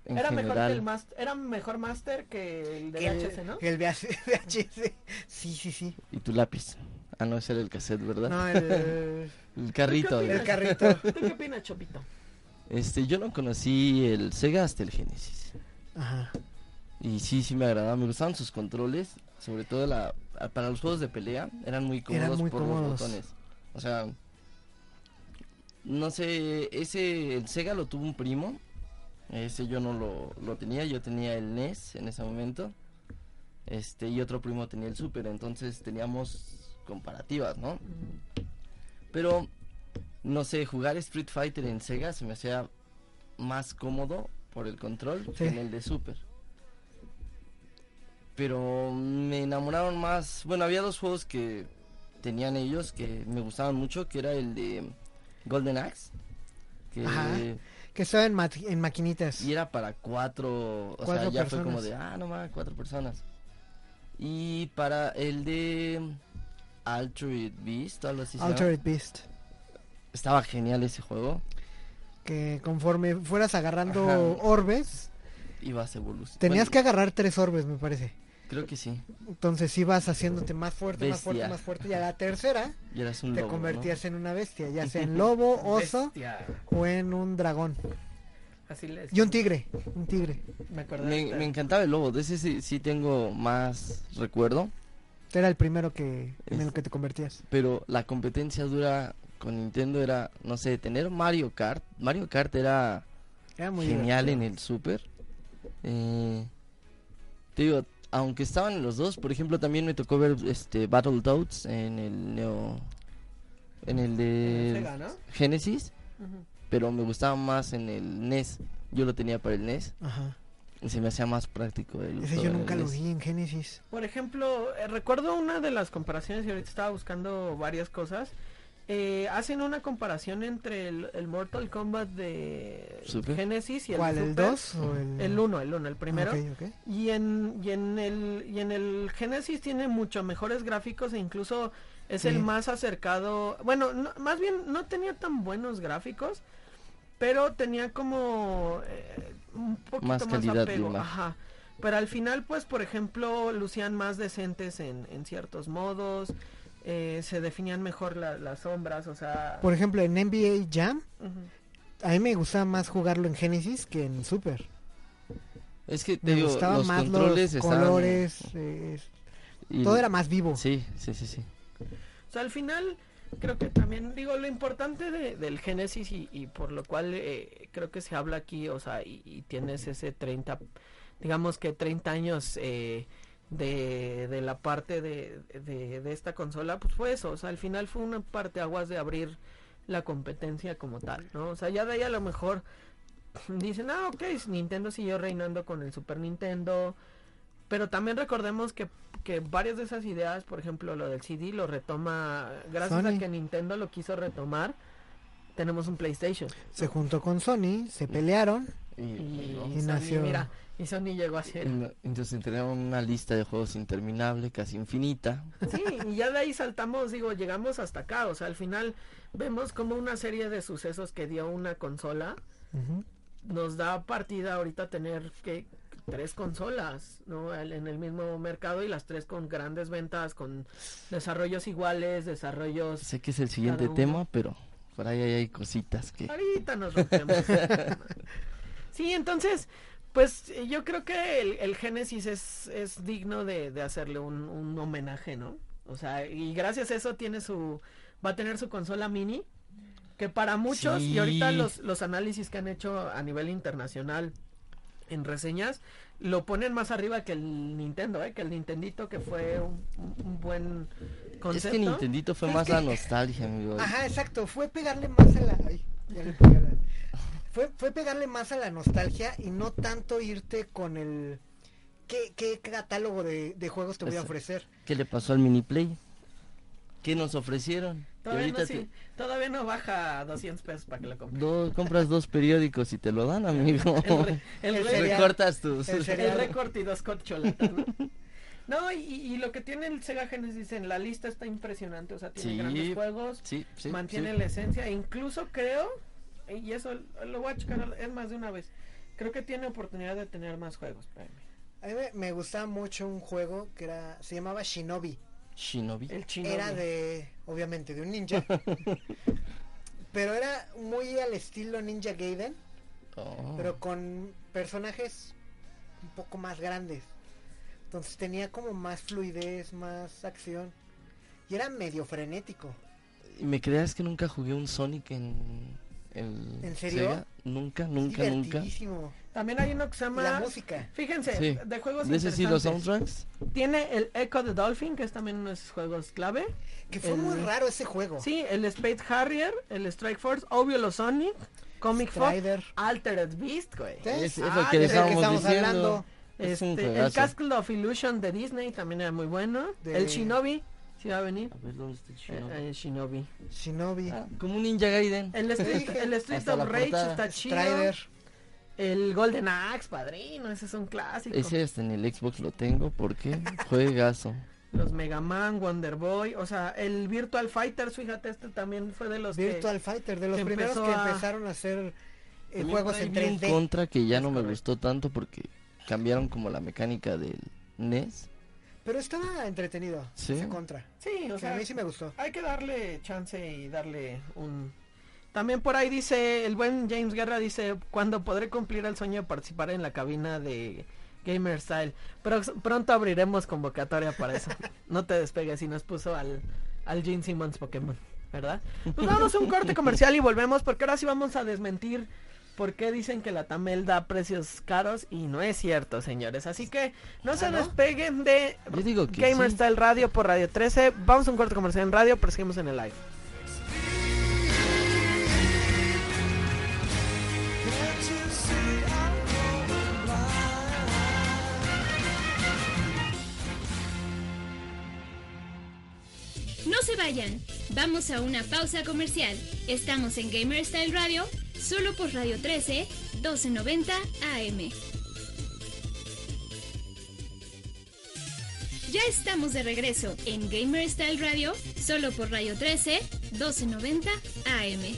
En era mejor que el master, era mejor master que el de Que VHS, ¿no? que el VH VHS. Sí, sí, sí. Y tu lápiz. Ah, no, ese era el cassette, ¿verdad? No, el, El carrito. ¿Tú qué ¿no? el carrito. ¿Tú qué opinas, Chopito? Este, yo no conocí el Sega hasta el Genesis. Ajá. Y sí, sí me agradaba. Me gustaban sus controles. Sobre todo la, para los juegos de pelea. Eran muy cómodos muy por cómodos. los botones. O sea, no sé, ese, el Sega lo tuvo un primo. Ese yo no lo, lo tenía. Yo tenía el NES en ese momento. Este, y otro primo tenía el Super. Entonces teníamos comparativas, ¿no? Pero, no sé, jugar Street Fighter en Sega se me hacía más cómodo por el control que en el de Super. Pero me enamoraron más. Bueno, había dos juegos que tenían ellos que me gustaban mucho, que era el de Golden Axe. Que Ajá. Que estaba en, ma- en maquinitas. y era para cuatro, o Cuatro sea, ya fue como personas. de, ah, no más, cuatro personas. Y para el de Altered Beast, algo así se llama. Altered Beast. Estaba genial ese juego. Que conforme fueras agarrando Ajá. orbes, Ibas evolucionando. tenías que agarrar tres orbes, me parece. Creo que sí. Entonces ibas haciéndote más fuerte, más fuerte, más fuerte. Y a la tercera Y eras un te lobo, ¿no? convertías en una bestia, ya sea en lobo, oso Bestia. o en un dragón. Así les... Y un tigre, un tigre. Me acordé. Me, de- me encantaba el lobo, de ese sí, sí tengo más recuerdo, Era el primero que en el Es- que te convertías. pero la competencia dura con Nintendo era, no sé, tener Mario Kart. Mario Kart era Era muy genial en el Super. Eh, te digo, aunque estaban en los dos, por ejemplo, también me tocó ver este Battletoads en el Neo en el de Sega, ¿no? Genesis, pero me gustaba más en el NES. Yo lo tenía para el NES Ajá. y se me hacía más práctico el Ese yo nunca lo NES. vi en Genesis. Por ejemplo, eh, recuerdo una de las comparaciones y ahorita estaba buscando varias cosas. Eh, hacen una comparación entre el, el Mortal Kombat de Super. Genesis y el ¿Cuál, de el Super. 2 o el...? El 1, el 1, el primero. Y en, y en el y en el Genesis tiene mucho mejores gráficos e incluso es Sí. el más acercado, bueno, no- más bien no tenía tan buenos gráficos, pero tenía como eh, un poquito Más más, calidad de apego, ajá. Pero al final, pues, por ejemplo, lucían más decentes en, en ciertos modos, eh, se definían mejor la- las sombras, o sea... Por ejemplo, en NBA Jam, a mí me gustaba más jugarlo en Genesis que en Super. Es que te Me digo, gustaban los más controles los estaban- colores, eh, y- todo era más vivo. Sí, sí, sí, sí. O sea, al final creo que también digo lo importante de- del Génesis y, y por lo cual eh, creo que se habla aquí, o sea, y, y tienes ese 30, digamos que 30 años eh, de, de la parte de, de, de esta consola, pues fue eso, o sea, al final fue una parte aguas de abrir la competencia como tal, ¿no? O sea, ya de ahí a lo mejor dicen, ah, ok, Nintendo siguió reinando con el Super Nintendo, pero también recordemos que, que varias de esas ideas, por ejemplo, lo del CD lo retoma, gracias Sony. a que Nintendo lo quiso retomar, tenemos un PlayStation. Se juntó con Sony, se pelearon. Y, Y. Y Sony, nació- mira, y Sony llegó a ser. En- Entonces teníamos una lista de juegos interminable, casi infinita. Sí, y ya de ahí saltamos, digo, llegamos hasta acá, o sea, al final vemos como una serie de sucesos que dio una consola nos da partida ahorita tener que tres consolas ¿no? El- en el mismo mercado y las tres con grandes ventas con desarrollos iguales desarrollos Sé que es el siguiente tema, pero por ahí hay cositas que... ahorita nos rompemos sí entonces pues eh, yo creo que el, el Genesis es, es digno de, de hacerle un, un homenaje no o sea y gracias a eso tiene su va a tener su consola mini que para muchos y ahorita los, los análisis que han hecho a nivel internacional en reseñas lo ponen más arriba que el Nintendo, ¿eh? que el Nintendito que fue un, buen Es concepto. que Nintendito fue Es más que- la nostalgia, amigo. Ajá, exacto. Fue pegarle más a la. ay, ya le pegué a la- Fue, fue pegarle más a la nostalgia y no tanto irte con el. ¿qué, qué catálogo de, de juegos te voy a Eso. ofrecer? ¿Qué le pasó al mini play? ¿Qué nos ofrecieron? Todavía no, sí, todavía no baja a 200 pesos para que lo compres. compras dos periódicos y te lo dan, amigo. El, re- el El re- cereal. Recortas tus... El el récord y dos corcholatas, ¿no? No, y, y lo que tiene el Sega Genesis en la lista está impresionante, o sea, tiene Sí. grandes juegos, Sí, sí. mantiene sí. la esencia, e incluso creo, y eso lo voy a checar, es más de una vez, creo que tiene oportunidad de tener más juegos. A mí me, me gustaba mucho un juego que era se llamaba Shinobi. Shinobi. El. Era de, obviamente, de un ninja. pero era muy al estilo Ninja Gaiden, Oh. pero con personajes un poco más grandes. Entonces tenía como más fluidez, más acción. Y era medio frenético. ¿Y me creas que nunca jugué un Sonic en el ¿En serio? Sega? Nunca, Es nunca, nunca. También hay uno que se llama... la música. Fíjense, Sí. de juegos ¿De ese sí los soundtracks? Tiene el Echo the Dolphin, que es también uno de esos juegos clave. Que fue El- muy raro ese juego. Sí, el Space Harrier, el Strike Force, obvio los Sonic, Comic Fox, Strider. Altered Beast, güey. Es, es Ah, lo que de le ese que estábamos estamos diciendo. hablando. Es Este, el juegazo. Castle of Illusion de Disney también era muy bueno. De- El Shinobi, si va a venir. A ver, ¿dónde está el Eh, Shinobi? eh, Shinobi. Shinobi. Ah, como un Ninja Gaiden. El Street, el Street of Rage portada. está chido. Strider. El Golden Axe, padrino, ese es un clásico. Ese hasta en el Xbox lo tengo porque juegazo. Los Mega Man, Wonder Boy, o sea, el Virtual Fighters, fíjate, este también fue de los que- Virtual Fighter, de los que primeros que a- empezaron a hacer eh, juegos en vi un 3D. contra que ya no me gustó tanto porque cambiaron como la mecánica del NES. Pero estaba entretenido. Sí. Ese contra. Sí, o sea, a mí sí me gustó. hay que darle chance y darle un... También por ahí dice, el buen James Guerra dice, cuando podré cumplir el sueño de participar en la cabina de Gamer Style. Pero pronto abriremos convocatoria para eso. no te despegues y nos puso al, al Gene Simmons Pokémon, ¿verdad? Pues vamos a un corte comercial y volvemos porque ahora sí vamos a desmentir por qué dicen que la Tamel da precios caros y no es cierto, señores. Así que no se despeguen de Yo digo que Gamer sí. Style Radio por Radio 13. Vamos a un corte comercial en radio, pero seguimos en el live. No se vayan, vamos a una pausa comercial. Estamos en Gamer Style Radio, solo por Radio 13, 1290 AM. Ya estamos de regreso en Gamer Style Radio, solo por Radio 13, 1290 AM.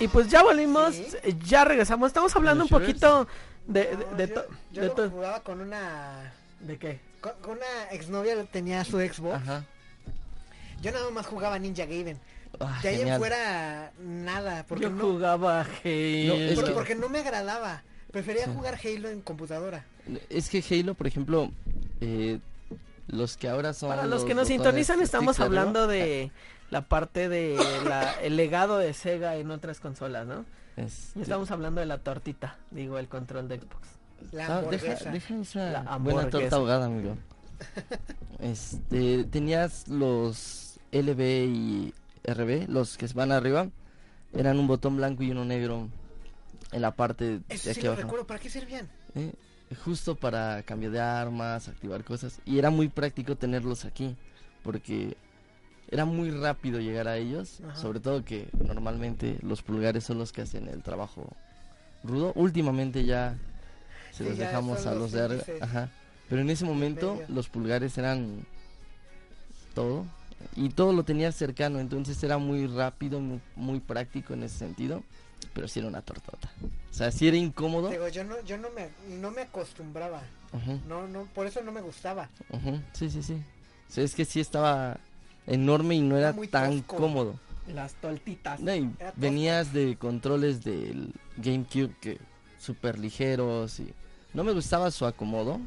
Y pues ya volvimos, Sí. ya regresamos. Estamos hablando un poquito de, de, No, de yo to- yo de lo to- jugaba con una ¿De qué? con, con una exnovia tenía su Xbox. Ajá. Yo nada más jugaba Ninja Gaiden. Ah, De ahí en fuera nada, porque Yo no, jugaba Halo. es por- que- porque no me agradaba. Prefería Sí. jugar Halo en computadora. Es que Halo, por ejemplo, eh, los que ahora son. Para los que nos sintonizan, estamos hablando de la parte de la- el legado de Sega en otras consolas, ¿no? Este, estamos hablando de la tortita, digo, el control de Xbox. La Ah, deja, hamburguesa. deja esa La buena torta ahogada, amigo. Este, tenías los LB y RB, los que van arriba, eran un botón blanco y uno negro en la parte Eso de sí aquí lo abajo. recuerdo. ¿Para qué servían? ¿eh? Justo para cambiar de armas, activar cosas. Y era muy práctico tenerlos aquí, porque era muy rápido llegar a ellos, Ajá. sobre todo que normalmente los pulgares son los que hacen el trabajo rudo. Últimamente ya se Sí, los ya dejamos a los de arriba. Ajá. Pero en ese momento los pulgares eran todo y todo lo tenía cercano, entonces era muy rápido, muy, muy práctico en ese sentido, pero sí era una tortota. O sea, sí era incómodo. Digo, yo no, yo no me, no me acostumbraba. No, no, por eso no me gustaba. Sí, sí, sí. O sea, es que sí estaba enorme y no Era era muy tan tosco. cómodo. Las tortitas. Venías de controles del GameCube que súper ligeros y no me gustaba su acomodo,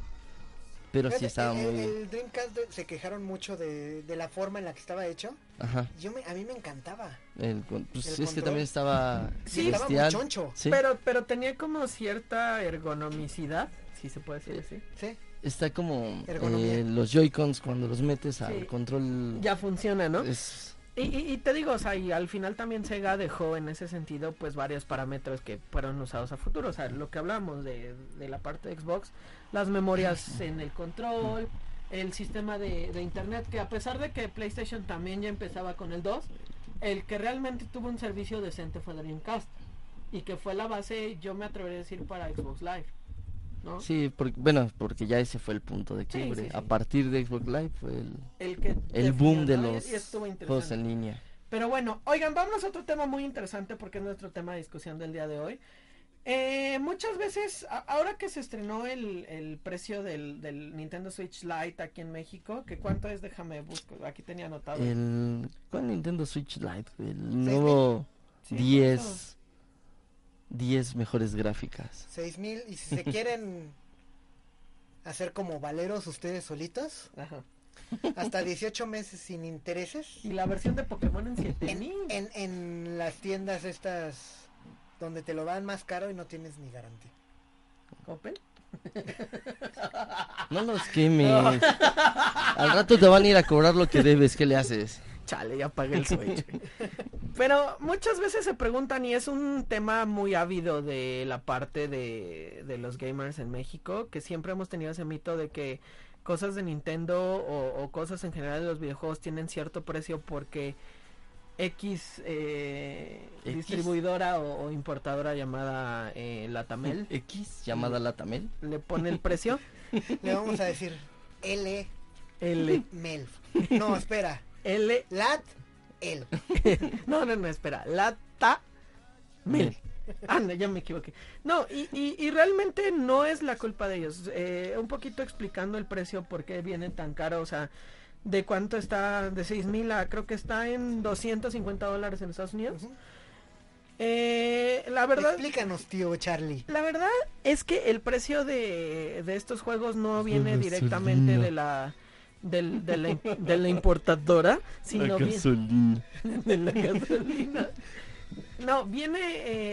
pero sí estaba el, muy... el Dreamcast de- se quejaron mucho de, de la forma en la que estaba hecho. Ajá. Yo me, a mí me encantaba. El, pues El es que también estaba Sí, estaba muy choncho. Sí, Pero, pero tenía como cierta ergonomicidad, si se puede decir así. Sí. Está como eh, los Joy-Cons cuando los metes al Sí. control. Ya funciona, ¿no? Es, Y, y- y te digo, o sea, y al final también Sega dejó en ese sentido pues varios parámetros que fueron usados a futuro. O sea, lo que hablamos de, de la parte de Xbox, las memorias en el control, el sistema de, de internet, que a pesar de que PlayStation también ya empezaba con el 2, el que realmente tuvo un servicio decente fue Dreamcast. Y que fue la base, yo me atrevería a decir, para Xbox Live. ¿No? Sí, porque, bueno, porque ya ese fue el punto de quiebre. sí, sí. A partir de Xbox Live fue el, El, que el boom de los juegos en línea. Pero bueno, oigan, vámonos a otro tema muy interesante porque es nuestro tema de discusión del día de hoy. Eh, muchas veces, a- ahora que se estrenó el, el precio del, del Nintendo Switch Lite aquí en México, que cuánto es, déjame busco, aquí tenía anotado. El, ¿Cuál Nintendo Switch Lite? El nuevo Sí, 10, 10 mejores gráficas. 6000 y si se quieren hacer como valeros ustedes solitos, Ajá. hasta 18 meses sin intereses Y la versión de Pokémon en 7000. en, en, en las tiendas estas donde te lo dan más caro y no tienes ni garantía. Open. No los quemes. Al rato te van a ir a cobrar lo que debes. ¿Qué le haces? Chale, ya pagué el Switch. Pero muchas veces se preguntan y es un tema muy ávido de la parte de, de los gamers en México, que siempre hemos tenido ese mito de que cosas de Nintendo o, o cosas en general de los videojuegos tienen cierto precio porque X, eh, X. distribuidora o, o importadora llamada eh, Latamel X, llamada Latamel. le pone el precio. Le vamos a decir L L, Mel. No, espera. L, Lat L. no, no, no, espera, Lata Mel. Ah, no, ya me equivoqué. No, y, y, y realmente no es la culpa de ellos. Eh, un poquito explicando el precio, por qué viene tan caro, o sea, de cuánto está, de 6 mil a creo que está en 250 dólares en Estados Unidos. Eh, la verdad, Explícanos, tío Charlie. la verdad es que el precio de, de estos juegos no viene directamente de la, del- de, la, de la importadora, sino viene gasolina. de la gasolina. No, viene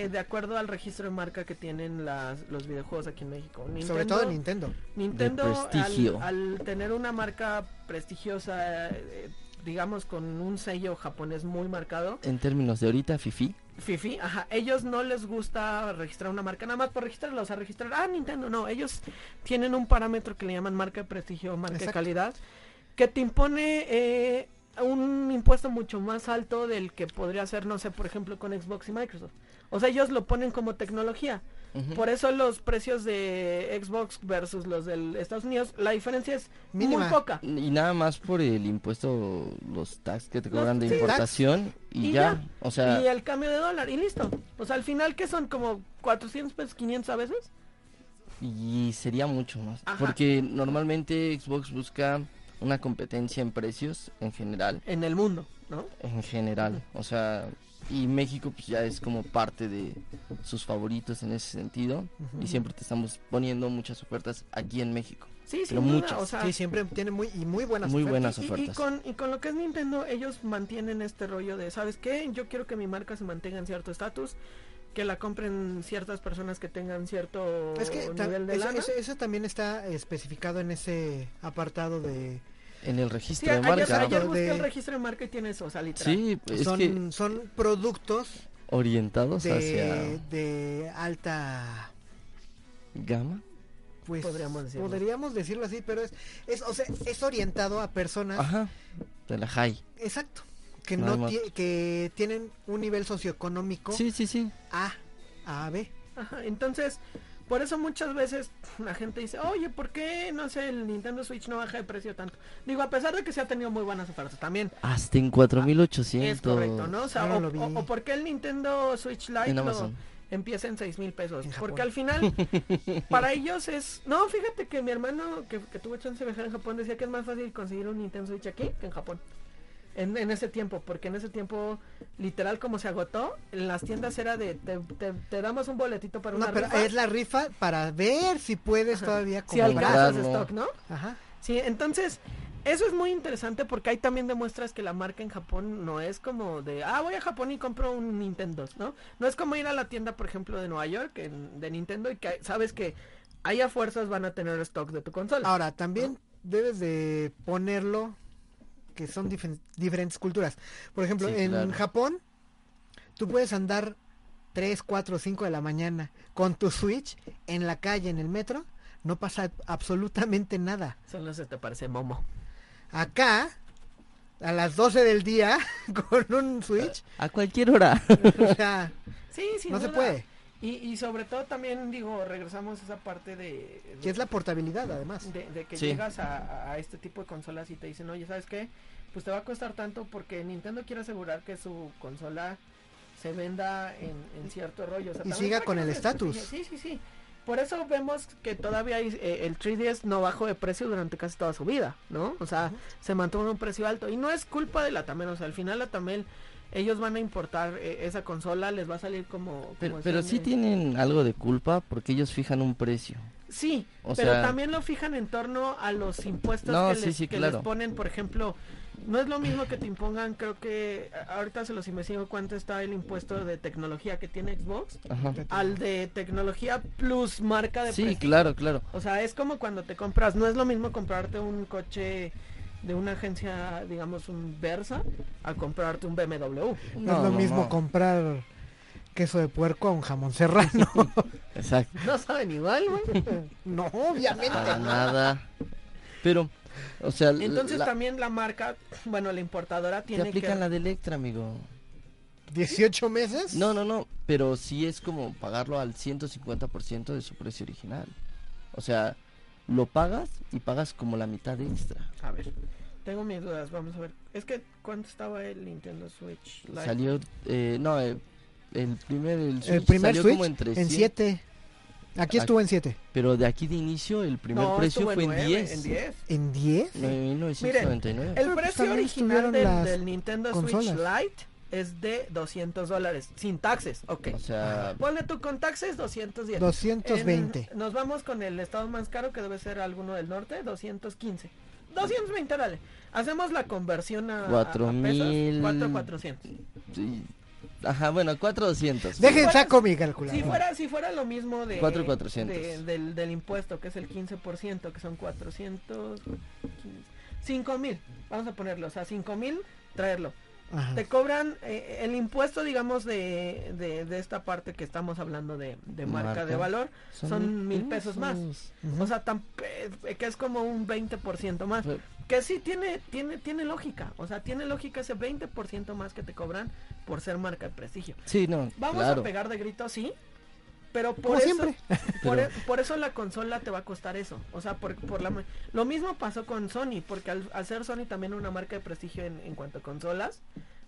eh, de acuerdo al registro de marca que tienen las, los videojuegos aquí en México. Sobre todo Nintendo. Nintendo al, al tener una marca prestigiosa, eh, digamos con un sello japonés muy marcado, En términos de ahorita, Fifi. Fifi, ajá, ellos no les gusta registrar una marca nada más por registrarla, o sea, registrar, ah, Nintendo, no, ellos tienen un parámetro que le llaman marca de prestigio, marca de calidad, que te impone eh, un impuesto mucho más alto del que podría ser, no sé, por ejemplo, con Xbox y Microsoft. O sea, ellos lo ponen como tecnología. Por eso los precios de Xbox versus los del Estados Unidos, la diferencia es Mínima. muy poca. Y nada más por el impuesto, los tax que te Los- cobran de sí, importación y, Y ya. ya. O sea, y el cambio de dólar, y listo. O sea, al final, que son? Como 400 pesos, 500 a veces. y sería mucho más. Ajá. Porque normalmente Xbox busca una competencia en precios en general. En el mundo, ¿no? En general. O sea, y México pues ya es como parte de sus favoritos en ese sentido. Y siempre te estamos poniendo muchas ofertas aquí en México. Sí, Pero duda, muchas. o sea, Sí, siempre tiene muy y muy buenas Muy ofertas. buenas y- y, ofertas. con, y con lo que es Nintendo, ellos mantienen este rollo de, ¿sabes qué? Yo quiero que mi marca se mantenga en cierto estatus, que la compren ciertas personas que tengan cierto Es que nivel de eso, lana. eso- eso también está especificado en ese apartado de En el Sí, registro de ayer, marca. ayer De- busqué el registro de marca y tiene eso, o sea, literal. Sí, es son, que son productos orientados de, hacia de alta gama. pues Podríamos decirlo. podríamos decirlo así, pero es, es o sea, es orientado a personas Ajá. De la high. exacto que Nada no que tienen un nivel socioeconómico Sí, sí, sí. A a B. Ajá, entonces, por eso muchas veces la gente dice, oye, ¿por qué, no sé, el Nintendo Switch no baja de precio tanto? Digo, a pesar de que se ha tenido muy buenas ofertas también. Hasta en 4800. Es correcto, ¿no? O sea, No o, lo vi. o- o por qué el Nintendo Switch Lite En lo- Amazon. empieza en seis mil pesos. Porque al final, para ellos es... No, fíjate que mi hermano que, que tuvo chance de viajar en Japón decía que es más fácil conseguir un Nintendo Switch aquí que en Japón. En, en ese tiempo, porque en ese tiempo, literal como se agotó, en las tiendas era de, te, te- te damos un boletito para una No, pero rifa, es la rifa para ver si puedes todavía si comprar. alcanzas comprarlo. stock, ¿no? Ajá. Sí, entonces, eso es muy interesante porque ahí también demuestras que la marca en Japón no es como de, ah, voy a Japón y compro un Nintendo, ¿no? No es como ir a la tienda, por ejemplo, de Nueva York, en- de Nintendo, y que sabes que ahí a fuerzas van a tener stock de tu consola. Ahora, también debes de ponerlo que son diferentes culturas. Por ejemplo, Sí, en claro. Japón, tú puedes andar 3, 4, 5 de la mañana con tu Switch en la calle, en el metro, no pasa absolutamente nada. Solo se te parece Momo. Acá, a las 12 del día, con un Switch, A cualquier hora. o sea, Sí, sí. no se puede. Y, y sobre todo también, digo, regresamos a esa parte de... Que es la portabilidad, además. de, de que Sí. llegas a, a este tipo de consolas y te dicen, oye, ¿sabes qué? Pues te va a costar tanto porque Nintendo quiere asegurar que su consola se venda en, en cierto rollo. O sea, Y siga con el estatus. Sí, sí, sí. Por eso vemos que todavía hay, eh, el 3DS no bajó de precio durante casi toda su vida, ¿no? O sea, se mantuvo en un precio alto. Y no es culpa de la Tamel, o sea, al final la Tamel, ellos van a importar eh, esa consola, les va a salir como... Pero, como pero sí tienen algo de culpa porque ellos fijan un precio. Sí, O pero sea- también lo fijan en torno a los impuestos No, que, les, sí, que claro. les ponen, por ejemplo, no es lo mismo que te impongan, creo que ahorita se los investigo cuánto está el impuesto de tecnología que tiene Xbox Ajá. al de tecnología plus marca de Sí, prestigio. claro, claro. O sea, es como cuando te compras, no es lo mismo comprarte un coche de una agencia, digamos un Versa, a comprarte un BMW. No, No, es lo mismo no. comprar queso de puerco a un jamón serrano. Exacto. No saben igual, güey. no, obviamente. Para nada. Pero, o sea, Entonces la- también la marca, bueno, la importadora te tiene que aplican la de Electra, amigo. 18 meses. No, no, no, pero sí es como pagarlo al 150% de su precio original. O sea, lo pagas y pagas como la mitad extra. A ver, tengo mis dudas, vamos a ver. Es que, ¿cuánto estaba el Nintendo Switch? Lite? Salió, eh, no, eh, el primer, el, el Switch primer salió Switch como en 300, en 7. Aquí estuvo en 7. pero de aquí de inicio el primer No, precio fue en nueve, 10. En 10. ¿En 10? 1999. El Pero, pues, precio original del, del Nintendo consolas. Switch Lite es de 200 dólares, sin taxes, ok. O sea, Ponle tú con taxes 210. 220. En- nos vamos con el estado más caro que debe ser alguno del norte, 215. 220, dale. Hacemos la conversión a, a- a Cuatro pesos, mil- 4,400. sí. ajá, bueno, 4200. Dejen fuera- saco mi calculadora. Si fuera, si fuera lo mismo de, 4,400. de- del, del impuesto, que es el 15%, que son 400, 5 mil, vamos a ponerlo, o sea, 5 mil, traerlo. Ajá. Te cobran eh, el impuesto, digamos, de, de, de esta parte que estamos hablando de, de marca, Marca. de valor, son, mil pesos más. O sea, tan, pe- que es como un 20% más. Pero- Que sí tiene, tiene, tiene lógica. O sea, tiene lógica ese 20% más que te cobran por ser marca de prestigio. Sí, no, Vamos claro. a pegar de grito, sí. Pero por Como eso, siempre. por, Pero- e- por eso la consola te va a costar eso. O sea, por, por la ma- lo mismo pasó con Sony, porque al, al ser Sony también una marca de prestigio en, en cuanto a consolas,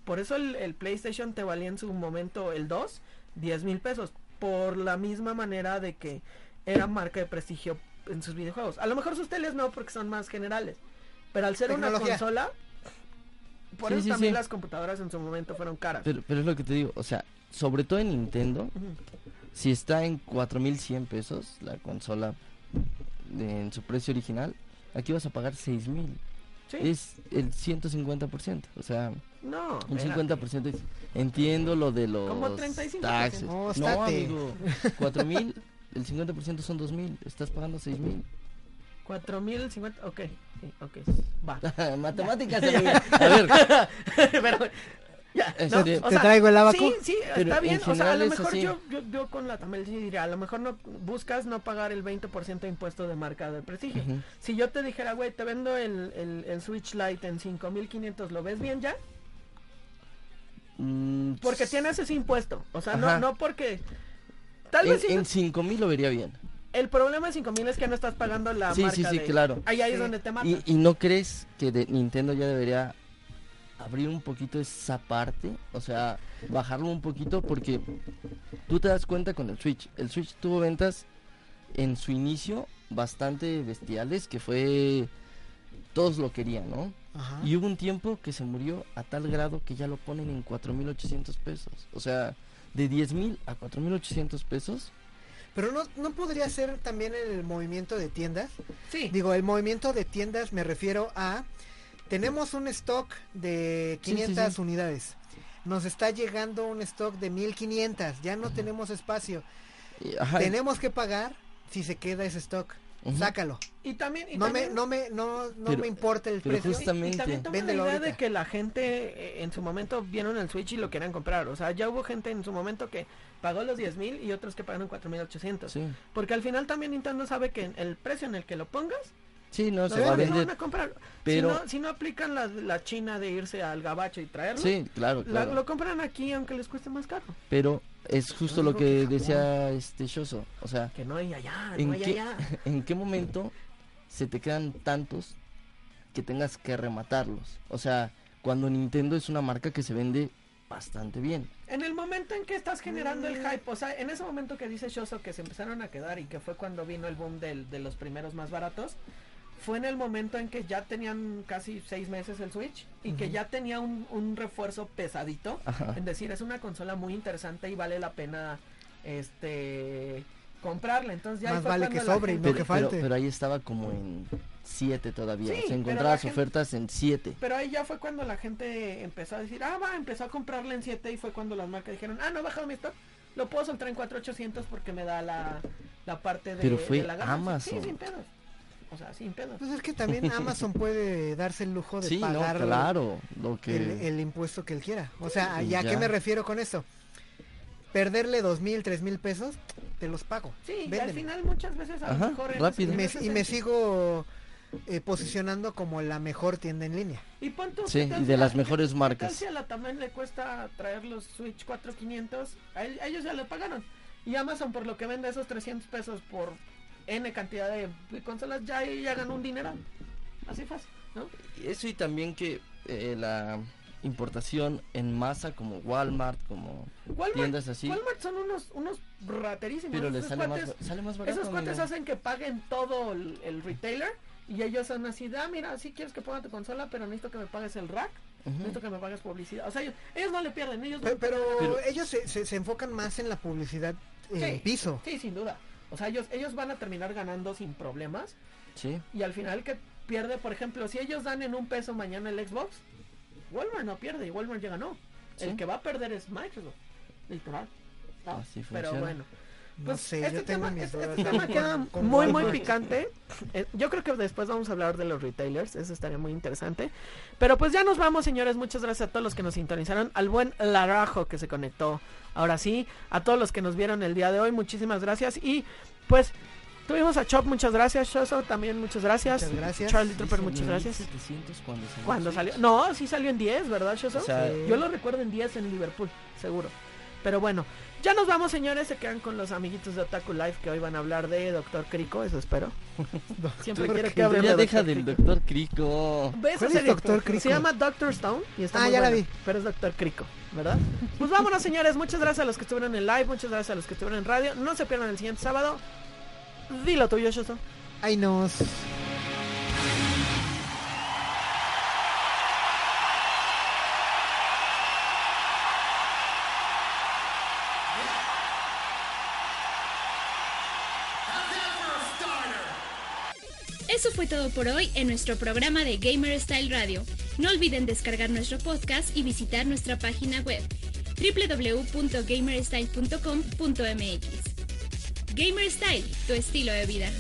por eso el, el PlayStation te valía en su momento el 2, 10 mil pesos. Por la misma manera de que era marca de prestigio en sus videojuegos. A lo mejor sus teles no, porque son más generales. Pero al ser una consola, por Sí, eso sí, también sí. las computadoras en su momento fueron caras. Pero, pero es lo que te digo, o sea, sobre todo en Nintendo. Si está en 4100 pesos la consola de- en su precio original, aquí vas a pagar 6000. Sí. Es el 150%, o sea, No, un espérate. 50%. es- Entiendo lo de los Como 35%. taxes. No, No, amigo, 4000, el 50% son 2000, estás pagando 6000. 4050, ok, sí, ok, va. Matemáticas. A ver, Pero, ya, Este, ¿no? ¿te O ¿Te traigo el abaco? Sí, sí, Pero está bien. en O sea, a lo mejor yo, yo, yo con la Tamel sí diría, a lo mejor no buscas no pagar el 20% de impuesto de marca de prestigio. Si yo te dijera, güey, te vendo el, el, el Switch Lite en 5500, ¿lo ves bien ya? Mm, Porque tienes ese impuesto. O sea, no, Ajá. no porque. Tal en, vez sí, en 5000 lo vería bien. el problema de 5000 es que no estás pagando la Sí, marca sí, sí, de- claro. Ahí, ahí es donde te mata. ¿Y, y no crees que de Nintendo ya debería abrir un poquito esa parte? O sea, bajarlo un poquito porque tú te das cuenta con el Switch. El Switch tuvo ventas en su inicio bastante bestiales que fue... Todos lo querían, ¿no? Ajá. Y hubo un tiempo que se murió a tal grado que ya lo ponen en 4.800 pesos. O sea, de 10.000 a 4.800 pesos. Pero no, no podría ser también el movimiento de tiendas. Sí. Digo, el movimiento de tiendas me refiero a... Tenemos un stock de Sí, sí, 500 sí. unidades. Nos está llegando un stock de 1500. Ya no tenemos espacio. Y, ajá, Tenemos que pagar si se queda ese stock. Sácalo. Y también, y No me, no me, no, no Pero- me importa el precio. justamente. Y también toma la idea de que la gente eh, en su momento vieron el Switch y lo querían comprar. O sea, ya hubo gente en su momento que pagó los 10 mil y otros que pagaron 4.800. Sí, Porque al final también Nintendo sabe que el precio en el que lo pongas, sí, no, los se va a demás lo vender. van a comprar. pero- Si, no, si no aplican la, la china de irse al gabacho y traerlo, Sí, claro, la- claro. lo compran aquí aunque les cueste más caro. Pero es justo No lo que decía este Shoso. O sea, Que no hay allá, ¿En no hay qué- allá. ¿en qué momento se te quedan tantos que tengas que rematarlos? O sea, cuando Nintendo es una marca que se vende bastante bien. En el momento en que estás generando el hype, o sea, en ese momento que dice Shoso que se empezaron a quedar y que fue cuando vino el boom del- de los primeros más baratos, fue en el momento en que ya tenían casi seis meses el Switch y que ya tenía un, un refuerzo pesadito. Ajá. Es decir, es una consola muy interesante y vale la pena este comprarla. Entonces ya Más vale que sobre y no Pero, que pero- falte. pero ahí estaba como en 7 todavía. Sí, o sea, pero encontrabas la gente- ofertas en 7. Pero ahí ya fue cuando la gente empezó a decir, ah, va, empezó a comprarla en 7 y fue cuando las marcas dijeron, ah, no, he bajado mi stock, lo puedo soltar en 4800 porque me da la, la parte de, Pero fue de la gama. Amazon. Sí, sin pedos. O sea, sin pedos. Pues es que también Amazon puede darse el lujo de Sí, no, pagar claro. Lo que... el, el impuesto que él quiera. O sea, ¿ya a qué ya. me refiero con esto? Perderle dos mil, tres mil pesos, te los pago. Sí, y al final muchas veces a Ajá, lo mejor... rápido. Y me, y sigo eh, posicionando como la mejor tienda en línea. Y pon tú, Sí, ¿qué y de las qué- mejores qué marcas. si a la también le cuesta traer los Switch 4500? A, él- a ellos ya le pagaron. Y Amazon por lo que vende esos 300 pesos por N cantidad de, de consolas ya, ya ganó un dinero. Así fácil, ¿no? Eso y también que eh, la importación en masa como Walmart, como Walmart, tiendas así, Walmart son unos, unos raterísimos. pero les sale más, cuates, ba- sale más barato. esos cuates hacen que paguen todo el, el retailer y ellos son así, ah, mira, si quieres que ponga tu consola, pero necesito que me pagues el rack, Ujú. necesito que me pagues publicidad. O sea, ellos, ellos no le pierden, ellos no Pe- le Pero, pierden. Pero- ellos se, se- se enfocan más en la publicidad en Sí. piso. Sí, sin duda. O sea, ellos, ellos van a terminar ganando sin problemas. Sí, Y al final que pierde, por ejemplo, si ellos dan en un peso mañana el Xbox, Walmart no pierde y Walmart ya ganó. Sí. El que va a perder es Microsoft. Literal. ¿no? Así Pero funciona. Bueno. No Pues sé, este yo tengo tema, mis este- dudas este tema queda con muy muy picante. Eh, yo creo que después vamos a hablar de los retailers, eso estaría muy interesante. Pero pues ya nos vamos, señores. Muchas gracias a todos los que nos sintonizaron, al buen Larajo que se conectó. Ahora sí, a todos los que nos vieron el día de hoy, muchísimas gracias y pues tuvimos a Chop, muchas gracias, Shoso también muchas gracias. Muchas gracias. Charlie Sí Trooper, muchas gracias. 1700 cuando salió. Cuando Switch. salió, no, sí salió en 10, ¿verdad, Shoso? O sea, Sí. Yo lo recuerdo en 10 en Liverpool, seguro. Pero bueno, ya nos vamos, señores. Se quedan con los amiguitos de Otaku Life que hoy van a hablar de Doctor Crico, eso espero. Siempre quiero que hablen ya de deja Dr. del doctor Crico. Ve esa ¿Cuál es serie. Dr. Crico? Se llama Doctor Stone y está Ah, muy ya la vi. Pero es Doctor Crico, ¿verdad? Pues vámonos, señores. Muchas gracias a los que estuvieron en live, muchas gracias a los que estuvieron en radio. No se pierdan el siguiente sábado. Dilo tuyo, Shoso. Ay, nos. Eso fue todo por hoy en nuestro programa de Gamer Style Radio. No olviden descargar nuestro podcast y visitar nuestra página web www.gamerstyle.com.mx. Gamer Style, tu estilo de vida.